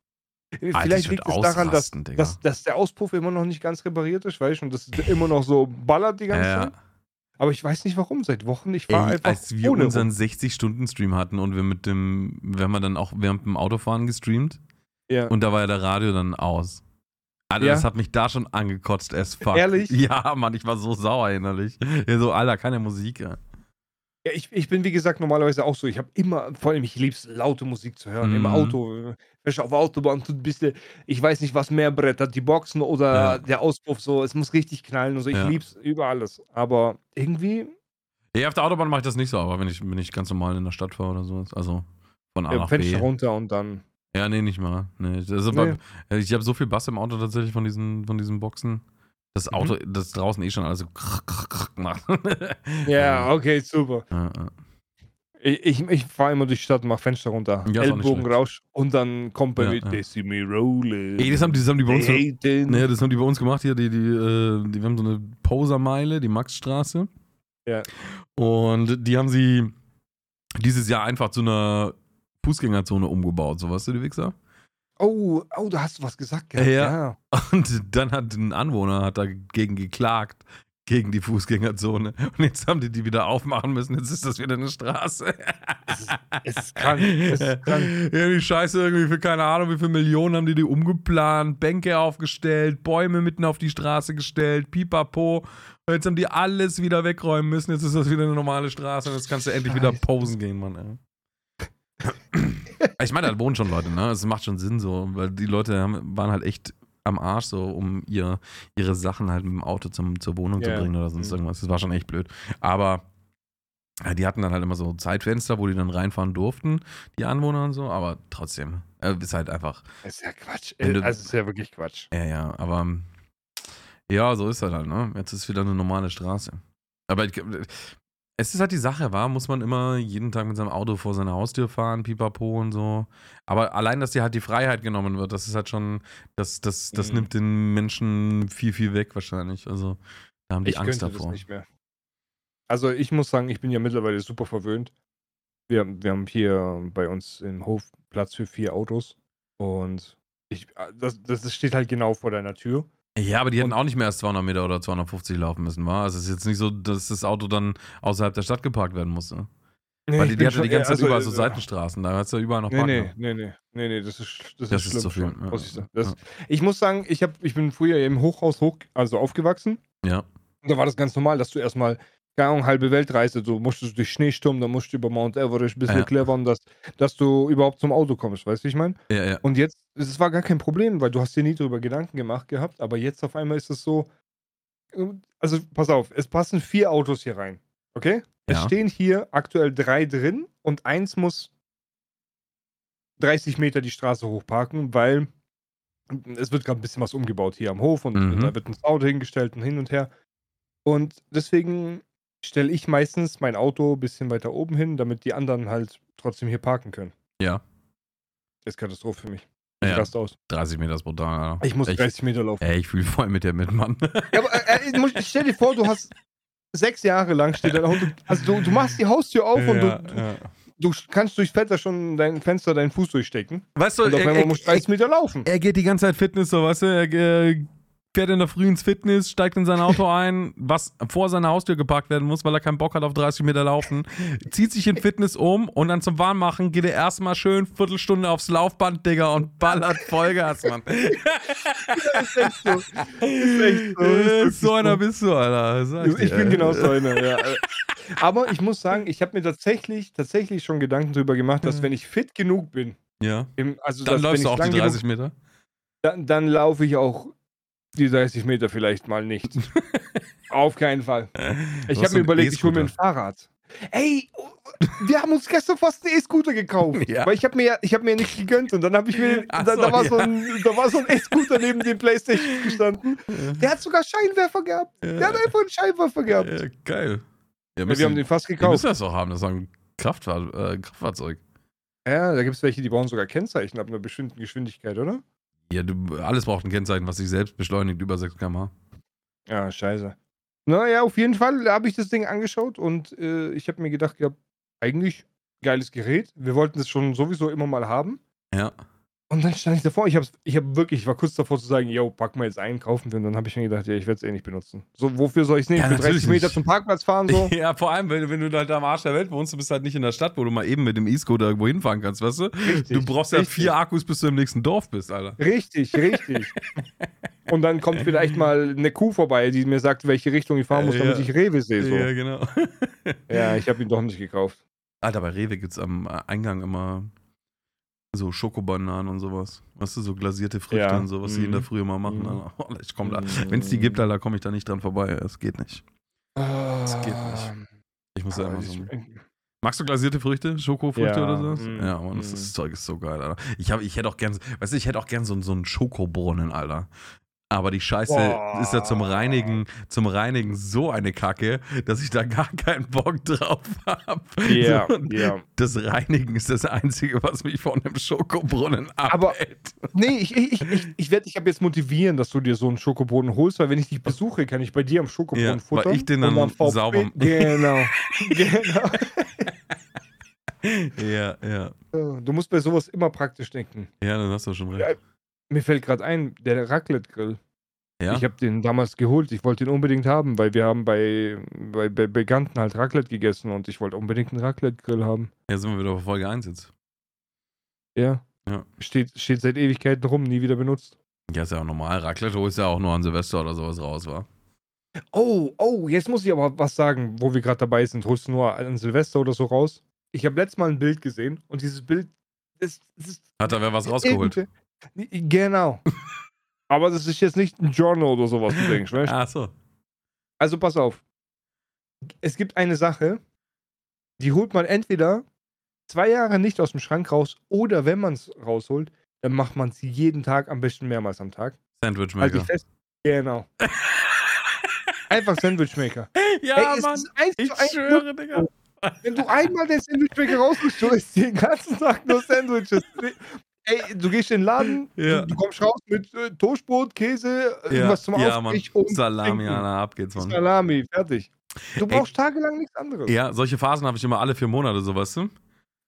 ich Vielleicht liegt es daran, dass, dass, dass der Auspuff immer noch nicht ganz repariert ist, weißt du, und das immer noch so ballert die ganze Ja, Zeit. Aber ich weiß nicht warum, seit Wochen. Ich Ey, einfach als wir ohne unseren rum. 60-Stunden-Stream hatten und wir mit dem, wir haben dann auch während dem Autofahren gestreamt Ja. und da war ja der Radio dann aus. Alter, Ja. das hat mich da schon angekotzt, as fuck. Ehrlich? Ja, Mann, ich war so sauer innerlich. Ja, so, Alter, keine Musik, ja. Ja, ich, ich bin, wie gesagt, normalerweise auch so. Ich habe immer, vor allem, ich liebe es, laute Musik zu hören. Im Mhm. Auto. äh, Weißt du, auf der Autobahn tut ein bisschen, ich weiß nicht, was mehr brettert, die Boxen oder Ja. der Auspuff so. Es muss richtig knallen und so. Ich Ja. liebe es über alles. Aber irgendwie, Ja, auf der Autobahn mache ich das nicht so, aber wenn ich, wenn ich ganz normal in der Stadt fahre oder sowas, also von A äh, nach Fenster B. runter und dann. Ja, nee, nicht mal. Nee, also Nee. bei- ich habe so viel Bass im Auto tatsächlich von diesen, von diesen Boxen. Das Mhm. Auto, das draußen eh schon alles so krach, krach, krach macht. Ja, okay, super. Ja, ja. Ich, ich, ich fahre immer durch die Stadt und mache Fenster runter. Ja, Ellbogenrausch und dann kommt bei Ja, mir, ja. rolling. Ey, das haben, die- das haben die bei uns. Ne, das haben die bei uns gemacht hier, die, die, äh, die wir haben so eine Posermeile, die Maxstraße. Ja. Und die haben sie dieses Jahr einfach zu einer Fußgängerzone umgebaut, so weißt du, die Wichser? Oh, oh, da hast du was gesagt. Ja. Ja. Und dann hat ein Anwohner hat dagegen geklagt, gegen die Fußgängerzone. Und jetzt haben die die wieder aufmachen müssen. Jetzt ist das wieder eine Straße. Es ist, es ist krank. Es ist krank. Ja, die Scheiße irgendwie für keine Ahnung, wie viele Millionen haben die die umgeplant, Bänke aufgestellt, Bäume mitten auf die Straße gestellt, pipapo. Und jetzt haben die alles wieder wegräumen müssen. Jetzt ist das wieder eine normale Straße und jetzt kannst du endlich wieder posen gehen, Mann. Ey. Ich meine, da wohnen schon Leute, ne? Es macht schon Sinn so, weil die Leute haben, waren halt echt am Arsch, so um ihr, ihre Sachen halt mit dem Auto zum, zur Wohnung Ja. zu bringen oder sonst Mhm. irgendwas. Das war schon echt blöd. Aber ja, die hatten dann halt immer so Zeitfenster, wo die dann reinfahren durften, die Anwohner und so, aber trotzdem, äh, ist halt einfach, Es ist ja Quatsch. Du- Also, es ist ja wirklich Quatsch. ja, ja, aber ja, so ist halt halt, ne? Jetzt ist wieder eine normale Straße. Aber ich, es ist halt die Sache, war, muss man immer jeden Tag mit seinem Auto vor seine Haustür fahren, pipapo und so. Aber allein, dass dir halt die Freiheit genommen wird, das ist halt schon, das, das, das Mhm. nimmt den Menschen viel, viel weg wahrscheinlich. Also, da haben die ich Angst davor. das nicht mehr. Also ich muss sagen, ich bin ja mittlerweile super verwöhnt. Wir, wir haben hier bei uns im Hof Platz für vier Autos und ich, äh, das, das steht halt genau vor deiner Tür. Ja, aber die hätten auch nicht mehr als 200 Meter oder 250 laufen müssen, war? Also, es ist jetzt nicht so, dass das Auto dann außerhalb der Stadt geparkt werden musste. Weil die, die hatte die ganze Zeit überall so Seitenstraßen, da hast du ja überall noch Nee, nee, Parken. nee, nee, nee, nee, das ist, das Das ist, ist schlimm zu viel, ja. muss ich sagen. Das, Ja. Ich muss sagen, ich, hab, ich bin früher im Hochhaus hoch, also aufgewachsen. Ja. Und da war das ganz normal, dass du erstmal, keine Ahnung, halbe Weltreise, du musstest durch Schneesturm, dann musst du über Mount Everest ein bisschen Ja. clevern, dass, dass du überhaupt zum Auto kommst, weißt du, wie ich meine? Ja, ja. Und jetzt, es war gar kein Problem, weil du hast dir nie darüber Gedanken gemacht gehabt, aber jetzt auf einmal ist es so, also pass auf, es passen vier Autos hier rein, okay? Es stehen hier aktuell drei drin und eins muss 30 Meter die Straße hochparken, weil es wird gerade ein bisschen was umgebaut hier am Hof und Mhm. da wird ein Auto hingestellt und hin und her. Und deswegen stelle ich meistens mein Auto ein bisschen weiter oben hin, damit die anderen halt trotzdem hier parken können. Ja. Das ist Katastrophe für mich. Ich Ja, aus. 30 Meter ist brutal. Alter. Ich muss ich, 30 Meter laufen. Ey, ich fühle voll mit dir mit, Mann. Ja, aber äh, äh, stell dir vor, du hast sechs Jahre lang steht dein Auto. Also du, du machst die Haustür auf und Ja, du, ja. du kannst durchs Fenster schon dein Fenster deinen Fuß durchstecken. Weißt du, Und auf er, einmal er, musst du 30 Meter laufen. er geht die ganze Zeit Fitness, so, weißt du, er äh, fährt in der Früh ins Fitness, steigt in sein Auto ein, was vor seiner Haustür geparkt werden muss, weil er keinen Bock hat auf 30 Meter laufen, zieht sich in Fitness um und dann zum Warmmachen geht er erstmal schön Viertelstunde aufs Laufband, Digga, und ballert Vollgas, Mann. ist echt so. Ist echt so. Äh, Ist so einer bist du, Alter. Ich, dir, bin ey. genau so einer, ja. Aber ich muss sagen, ich habe mir tatsächlich, tatsächlich schon Gedanken darüber gemacht, dass wenn ich fit genug bin, Ja. im, also Dann dass, läufst du ich auch die lang 30 genug, Meter. dann, dann laufe ich auch die 30 Meter vielleicht mal nicht. Auf keinen Fall. Ich habe mir überlegt, ich hole mir ein. Fahrrad. Ey, oh, wir haben uns gestern fast einen E-Scooter gekauft. Ja. Weil ich habe mir, ja- ich hab mir nichts gegönnt und dann habe ich mir, da, da, so, war so ja. ein, da war so ein E-Scooter neben dem Playstation gestanden. Der hat sogar Scheinwerfer gehabt. Der hat einfach einen Scheinwerfer gehabt. Ja, geil. Ja, Ja, wir haben den fast gekauft. müsst das auch haben, das ist ein Kraftfahr äh, Kraftfahrzeug. Ja, da gibt es welche, die brauchen sogar Kennzeichen ab einer bestimmten Geschwindigkeit, oder? Ja, du, alles braucht ein Kennzeichen, was sich selbst beschleunigt über 6 km/h. Ja, scheiße. Naja, auf jeden Fall habe ich das Ding angeschaut und äh, ich habe mir gedacht, ja, eigentlich geiles Gerät. Wir wollten es schon sowieso immer mal haben. Ja. Und dann stand ich davor, ich habe ich hab wirklich, ich war kurz davor zu sagen, yo, pack mal jetzt ein, kaufen wir. Und dann habe ich mir gedacht, ja, ich werde es eh nicht benutzen. So, wofür soll ich es nehmen? Ja, Für 30 natürlich Meter nicht. zum Parkplatz fahren? So? Ja, vor allem, wenn, wenn du halt am Arsch der Welt wohnst, du bist halt nicht in der Stadt, wo du mal eben mit dem E-Scooter irgendwo hinfahren kannst, weißt du? Richtig, Du brauchst ja richtig. vier Akkus, bis du im nächsten Dorf bist, Alter. Richtig, richtig. Und dann kommt vielleicht mal eine Kuh vorbei, die mir sagt, welche Richtung ich fahren muss, Ja. damit ich Rewe sehe. So. Ja, genau. Ja, ich habe ihn doch nicht gekauft. Alter, bei Rewe gibt's am Eingang immer so Schokobananen und sowas. Weißt du, so glasierte Früchte Ja. und so, was die in der Mhm. Früh immer machen. Mhm. Oh, ich komm da. Wenn es die gibt, Alter, komme ich da nicht dran vorbei. Es geht nicht. Das geht nicht. Ich muss ja immer so. Magst du glasierte Früchte? Schokofrüchte Ja, oder sowas? mm, ja, Mann, das, mm. Zeug ist so geil, Alter. Ich, hab, ich hätte auch gern, weißt du, ich hätte auch gern so, so einen Schokobrunnen, Alter. Aber die Scheiße Boah. ist ja zum Reinigen, zum Reinigen so eine Kacke, dass ich da gar keinen Bock drauf habe. So, ja. Das Reinigen ist das Einzige, was mich von dem Schokobrunnen Aber- abhält. Nee, ich, ich, ich, ich werde dich ab jetzt motivieren, dass du dir so einen Schokoboden holst, weil wenn ich dich besuche, kann ich bei dir am Schokoboden Ja, weil futtern. ich den dann VfB sauber- Genau. genau. ja, ja. Du musst bei sowas immer praktisch denken. Ja, dann hast du schon recht. Ja. Mir fällt gerade ein, der Raclette-Grill. Ja? Ich habe den damals geholt. Ich wollte den unbedingt haben, weil wir haben bei, bei, bei Bekannten halt Raclette gegessen und ich wollte unbedingt einen Raclette-Grill haben. ja, sind wir wieder bei Folge 1 jetzt. Ja. Ja. Steht, steht seit Ewigkeiten rum, nie wieder benutzt. Ja, ist ja auch normal. Raclette holst ja auch nur an Silvester oder sowas raus, wa? Oh, oh, jetzt muss ich aber was sagen, wo wir gerade dabei sind. Holst du nur an Silvester oder so raus? Ich habe letztes Mal ein Bild gesehen und dieses Bild ist. das Hat da wer was rausgeholt? irgendwie- Genau. aber das ist jetzt nicht ein Journal oder sowas, du denkst, weißt? Ach so. Also pass auf. Es gibt eine Sache, die holt man entweder zwei Jahre nicht aus dem Schrank raus oder wenn man es rausholt, dann macht man es jeden Tag, am besten mehrmals am Tag. Sandwich Halt Maker. fest. Genau. Einfach Sandwichmaker. ja, Ey, Mann. Ich schwöre, Digga. Wenn du einmal den Sandwichmaker rausholst, du isst den ganzen Tag nur Sandwiches. Ey, du gehst in den Laden, Ja. du, kommst raus mit äh, Toastbrot, Käse, Ja, irgendwas zum ja Mann. Aufstrich und Salami. Alter, ab geht's, Mann. Salami, fertig. Du brauchst tagelang nichts anderes. Ja, solche Phasen habe ich immer alle vier Monate, so weißt du?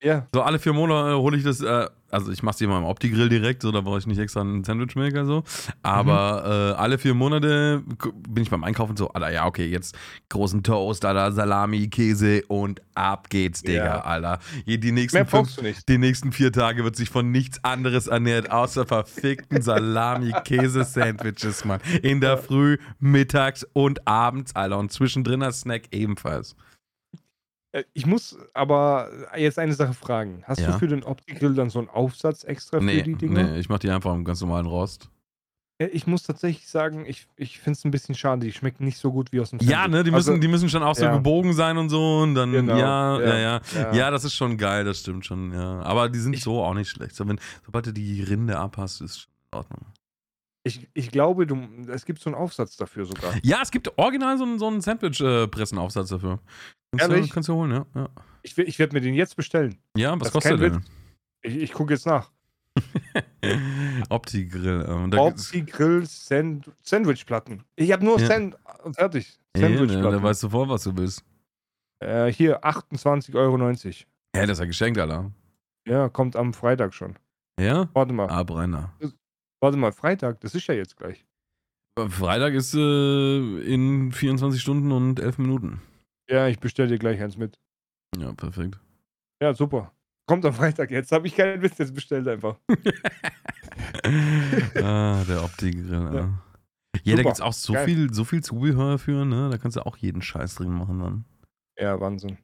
Ja. So alle vier Monate hole ich das, äh, also ich mache es immer im Opti-Grill direkt, so da brauche ich nicht extra einen Sandwichmaker so. Aber äh, alle vier Monate bin ich beim Einkaufen so, Alter, ja, okay, jetzt großen Toast, Alter, Salami, Käse und ab geht's, Digga, Ja. Alter. Die nächsten, Mehr fünf, du nicht. die nächsten vier Tage wird sich von nichts anderes ernährt, außer verfickten Salami-Käse-Sandwiches, Mann. In der Früh, mittags und abends, Alter. Und zwischendrin das Snack ebenfalls. Äh, Ich muss aber jetzt eine Sache fragen. Hast Ja. du für den Opti-Grill dann so einen Aufsatz extra für Nee, die Dinger? nee, ich mach die einfach im ganz normalen Rost. Ja, ich muss tatsächlich sagen, ich, ich finde es ein bisschen schade. Die schmecken nicht so gut wie aus dem Ja, Sandwich. ne, die müssen, Also, die müssen schon auch so ja. gebogen sein und so. Und dann, Genau, ja, ja, ja, ja, ja. ja. das ist schon geil, das stimmt schon, ja. Aber die sind Ich- so auch nicht schlecht. So, wenn, sobald du die Rinde abhast, ist schon in Ordnung. Ich, ich glaube, du, es gibt so einen Aufsatz dafür sogar. Ja, es gibt original so einen, so einen Sandwich-Pressenaufsatz dafür. Kannst du, Ehrlich? kannst du holen, ja. Ja, Ich, ich werde mir den jetzt bestellen. ja was Das kostet der Ich, ich gucke jetzt nach. denn? Opti-Grill. Ähm, Opti-Grill Sand Sandwichplatten. Ich habe nur Ja. Sand fertig. Ja, da, da Sandwichplatten. weißt du vor, was du bist. äh, hier 28,90 Euro. Ja, das ist ja geschenkt, Alter. Ja, kommt am Freitag schon. Ja? Warte mal. Ah, Brenner. Warte mal, Freitag, das ist ja jetzt gleich. Freitag ist äh, in 24 Stunden und 11 Minuten. Ja, ich bestelle dir gleich eins mit. Ja, perfekt. Ja, super. Kommt am Freitag jetzt. Habe ich keinen Witz, jetzt bestellt einfach. ah, der Opti-Grill. Ja, Ja. da Super. gibt's auch so Geil. viel, so viel Zubehör für, ne? Da kannst du auch jeden Scheiß drin machen dann. Ja, Wahnsinn.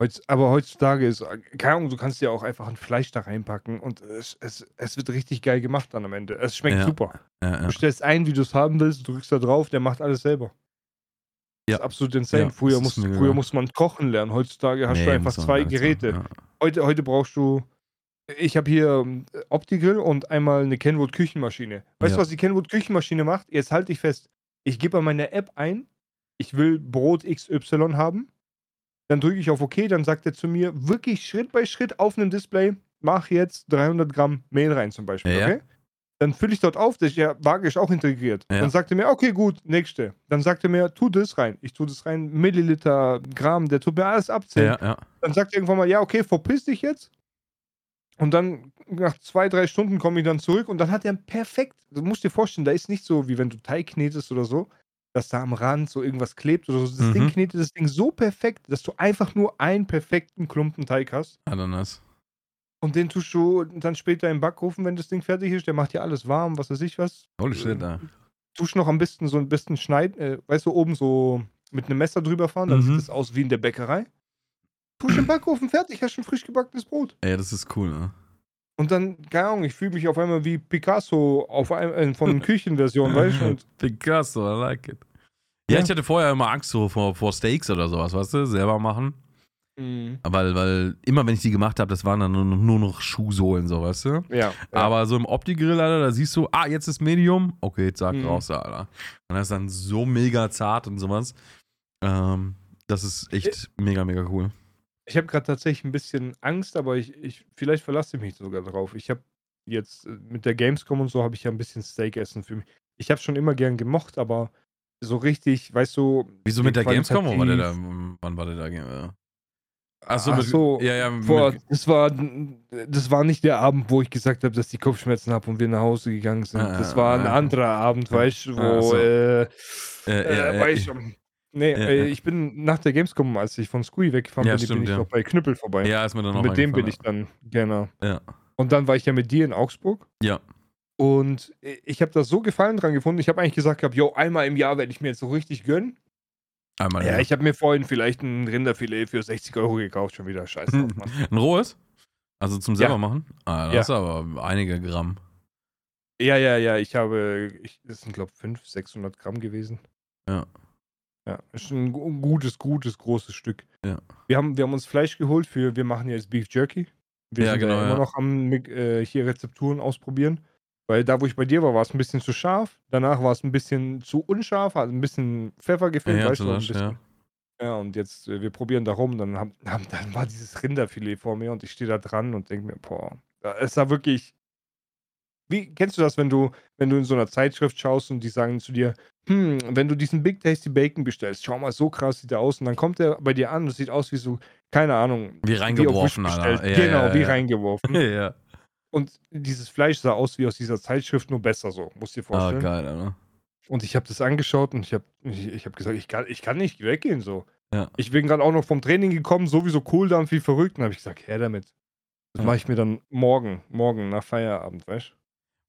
Heutz, aber heutzutage ist, keine Ahnung, du kannst ja auch einfach ein Fleisch da reinpacken und es, es, es wird richtig geil gemacht dann am Ende. Es schmeckt Ja. super. Ja, ja. Du stellst ein, wie du es haben willst, drückst da drauf, der macht alles selber. Ja. Das ist absolut insane. Ja, früher, das musst, ist mega früher geil. musste man kochen lernen. Heutzutage hast du Nee, einfach muss man zwei Geräte. sagen, Heute, heute brauchst du. Ich habe hier ähm, Opti-Grill und einmal eine Kenwood Küchenmaschine. Weißt du, was die Kenwood Küchenmaschine macht? Jetzt halte ich fest. Ich gebe bei meiner App ein, ich will Brot XY haben. Dann drücke ich auf OK, dann sagt er zu mir wirklich Schritt bei Schritt auf einem Display, mach jetzt 300 Gramm Mehl rein zum Beispiel, Ja. okay? Dann fülle ich dort auf, das ja, Waage ist auch integriert. Ja. Dann sagt er mir, okay, gut, nächste. Dann sagt er mir, tu das rein. Ich tue das rein, Milliliter, Gramm, der tut mir alles Ja, abzählen. ja, ja. Dann sagt er irgendwann mal, ja, okay, verpiss dich jetzt. Und dann nach zwei, drei Stunden komme ich dann zurück und dann hat er perfekt, du musst dir vorstellen, da ist nicht so, wie wenn du Teig knetest oder so, dass da am Rand so irgendwas klebt oder so. Das Mhm. Ding knetet das Ding so perfekt, dass du einfach nur einen perfekten Klumpen Teig hast. Ananas. Und den tust du dann später im Backofen, wenn das Ding fertig ist. Der macht dir alles warm, was weiß ich was. Holy shit, ja. Tust noch am besten so ein bisschen schneiden, äh, weißt du, oben so mit einem Messer drüber fahren, dann Mhm. sieht das aus wie in der Bäckerei. Tust im Backofen fertig, hast schon frisch gebackenes Brot. Ey, das ist cool, ne? Und dann, keine Ahnung, ich fühle mich auf einmal wie Picasso auf einem, äh, von Küchenversion, weißt du? Picasso, I like it. Ja, Ja. ich hatte vorher immer Angst so vor, vor Steaks oder sowas, weißt du, selber machen. Weil, weil immer wenn ich die gemacht habe, das waren dann nur, nur noch Schuhsohlen, so, weißt du? ja, ja. Aber so im Opti-Grill, Alter, da siehst du, ah, jetzt ist Medium. Okay, zack, Mhm. raus, Alter. Und das ist dann so mega zart und sowas. Ähm, das ist echt mega, mega cool. Ich habe gerade tatsächlich ein bisschen Angst, aber ich, ich vielleicht verlasse ich mich sogar drauf. Ich habe jetzt äh, mit der Gamescom und so habe ich ja ein bisschen Steak essen für mich. Ich habe schon immer gern gemocht, aber so richtig, weißt du. Wieso mit der Gamescom? War der da? Wann war der da? Achso, Ach mit, so, ja, ja, Boah, mit, das war, das war nicht der Abend, wo ich gesagt habe, dass ich Kopfschmerzen habe und wir nach Hause gegangen sind. Ah, Das war ein ah, anderer Abend, ah. weißt du, wo, Ah, so. äh, äh, äh, du, nee, äh, ich bin nach der Gamescom, als ich von Scooey weggefahren Ja, bin, stimmt, bin ich ja. noch bei Knüppel vorbei. ja, ist mir dann auch mit dem bin ich dann, genau. Ja. Und dann war ich ja mit dir in Augsburg. Ja. Und ich habe da so Gefallen dran gefunden. Ich habe eigentlich gesagt, gehabt, yo, einmal im Jahr werde ich mir jetzt so richtig gönnen. Einmal. Ja, Ja, ich habe mir vorhin vielleicht ein Rinderfilet für 60 Euro gekauft, schon wieder. Scheiße. drauf, Mann. Ein rohes? Also zum selber Ja. machen? Ah, das Ja. ist aber einige Gramm. Ja, ja, ja, ich habe, ich, das sind glaube ich 500, 600 Gramm gewesen. Ja. Ja, ist ein gu- gutes, gutes, großes Stück. Ja. Wir haben, wir haben uns Fleisch geholt für, wir machen jetzt Beef Jerky. Wir Ja, sind genau, ja immer noch am äh, hier Rezepturen ausprobieren. Weil da, wo ich bei dir war, war es ein bisschen zu scharf. Danach war es ein bisschen zu unscharf, hat ein bisschen Pfeffer gefehlt. Ja, weißt du, ein bisschen. ja. Ja, und jetzt, äh, wir probieren da rum. Dann, haben, dann war dieses Rinderfilet vor mir und ich stehe da dran und denke mir, boah, es war wirklich. Wie kennst du das, wenn du, wenn du in so einer Zeitschrift schaust und die sagen zu dir, hm, wenn du diesen Big Tasty Bacon bestellst, schau mal, so krass sieht der aus. Und dann kommt der bei dir an und sieht aus wie so, keine Ahnung. Wie reingeworfen, Wish Alter. Ja, genau, ja, wie ja. reingeworfen. ja. Und dieses Fleisch sah aus wie aus dieser Zeitschrift, nur besser so, musst dir Ah, vorstellen. geil, Alter. Und ich habe das angeschaut und ich habe ich, ich hab gesagt, ich kann, ich kann nicht weggehen so. Ja. Ich bin gerade auch noch vom Training gekommen, sowieso Cooldown wie verrückt. Und habe ich gesagt, her damit. Das Ja. mache ich mir dann morgen, morgen nach Feierabend, weißt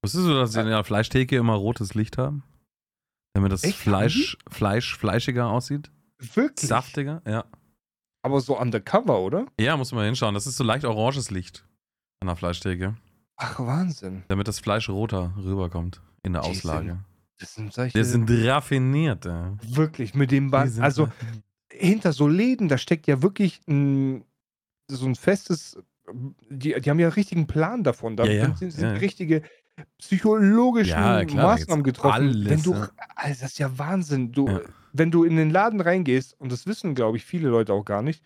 Wusstest du, dass sie in der Fleischtheke immer rotes Licht haben? Damit das Echt? Fleisch, Fleisch fleischiger aussieht? du? Wirklich? Saftiger? Ja. Aber so undercover, oder? Ja, muss man hinschauen. Das ist so leicht oranges Licht an der Fleischtheke. Ach, Wahnsinn. Damit das Fleisch roter rüberkommt in der Die Auslage. Das sind solche. Wir sind raffiniert, ja. wirklich mit dem Band. sind Also hinter so Läden, da steckt ja wirklich ein, so ein festes. Die, die haben ja einen richtigen Plan davon. Da Ja, sind, sind ja, richtige psychologischen Ja, klar, Maßnahmen getroffen. alles, wenn du, also das ist ja Wahnsinn. Du, Ja. Wenn du in den Laden reingehst, und das wissen, glaube ich, viele Leute auch gar nicht,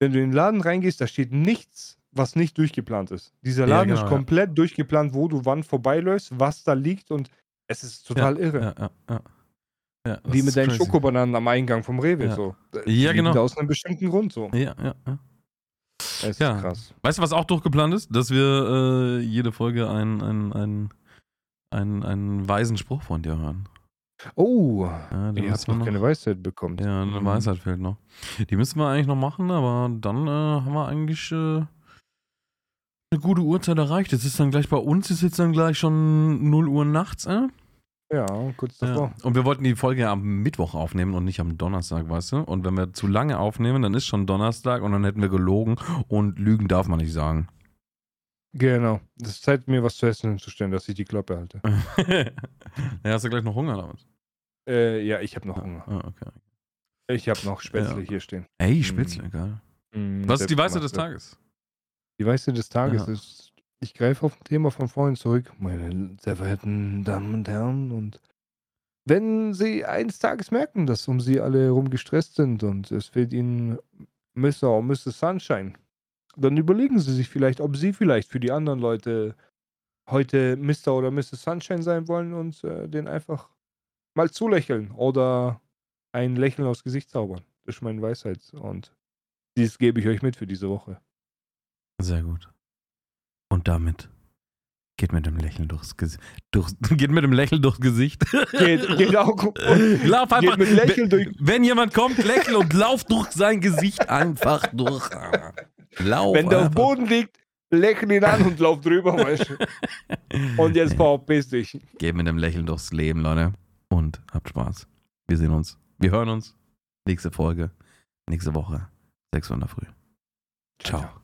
wenn du in den Laden reingehst, da steht nichts, was nicht durchgeplant ist. Dieser Ja, Laden genau, ist ja. komplett durchgeplant, wo du wann vorbeiläufst, was da liegt und es ist total irre. Ja, ja, ja. ja das Wie mit deinen crazy. Schokobananen am Eingang vom Rewe. Ja. So. Ja, genau. Aus einem bestimmten Grund so. Ja, ja, ja. Es Ja. ist krass. Weißt du, was auch durchgeplant ist? Dass wir äh, jede Folge einen, einen, einen, einen, einen weisen Spruch von dir hören. Oh, Ja, ihr habt wir noch keine Weisheit bekommen. Ja, eine Mhm. Weisheit fehlt noch. Die müssen wir eigentlich noch machen, aber dann äh, haben wir eigentlich äh, eine gute Uhrzeit erreicht. Jetzt ist dann gleich bei uns, ist jetzt dann gleich schon 0 Uhr nachts, äh? Ja, kurz davor. Ja. Und wir wollten die Folge am Mittwoch aufnehmen und nicht am Donnerstag, weißt du? Und wenn wir zu lange aufnehmen, dann ist schon Donnerstag und dann hätten wir gelogen und Lügen darf man nicht sagen. Genau. Das ist Zeit, mir was zu essen hinzustellen, dass ich die Klappe halte. ja, hast du gleich noch Hunger damit? Äh, ja, ich habe noch Hunger. Ah, okay. Ich habe noch Spätzle Ja. hier stehen. Ey, Mm. Spätzle, geil. Mm, Was ist die Weisheit des. Tages? Die Weisheit des Tages Ja. ist, ich greife auf ein Thema von vorhin zurück, meine sehr verehrten Damen und Herren. Und wenn Sie eines Tages merken, dass um Sie alle herum gestresst sind und es fehlt Ihnen Mr. oder Mrs. Sunshine, dann überlegen Sie sich vielleicht, ob Sie vielleicht für die anderen Leute heute Mr. oder Mrs. Sunshine sein wollen und äh, den einfach mal zulächeln oder ein Lächeln aufs Gesicht zaubern. Das ist meine Weisheit. Und dies gebe ich euch mit für diese Woche. Sehr gut. Und damit geht mit dem Lächeln durchs Gesicht. Durch, geht mit dem Lächeln durchs Gesicht. Geht, genau. Lauf einfach. Geht mit Lächeln wenn, durch- wenn jemand kommt, lächel und lauf durch sein Gesicht einfach durch. Lauf. Wenn der auf. Boden liegt, lächeln ihn an und lauf drüber, weißt du. Und jetzt verpiss dich. Geht mit dem Lächeln durchs Leben, Leute. Und habt Spaß. Wir sehen uns. Wir hören uns. Nächste Folge. Nächste Woche. 6 Uhr in der Früh. Ciao.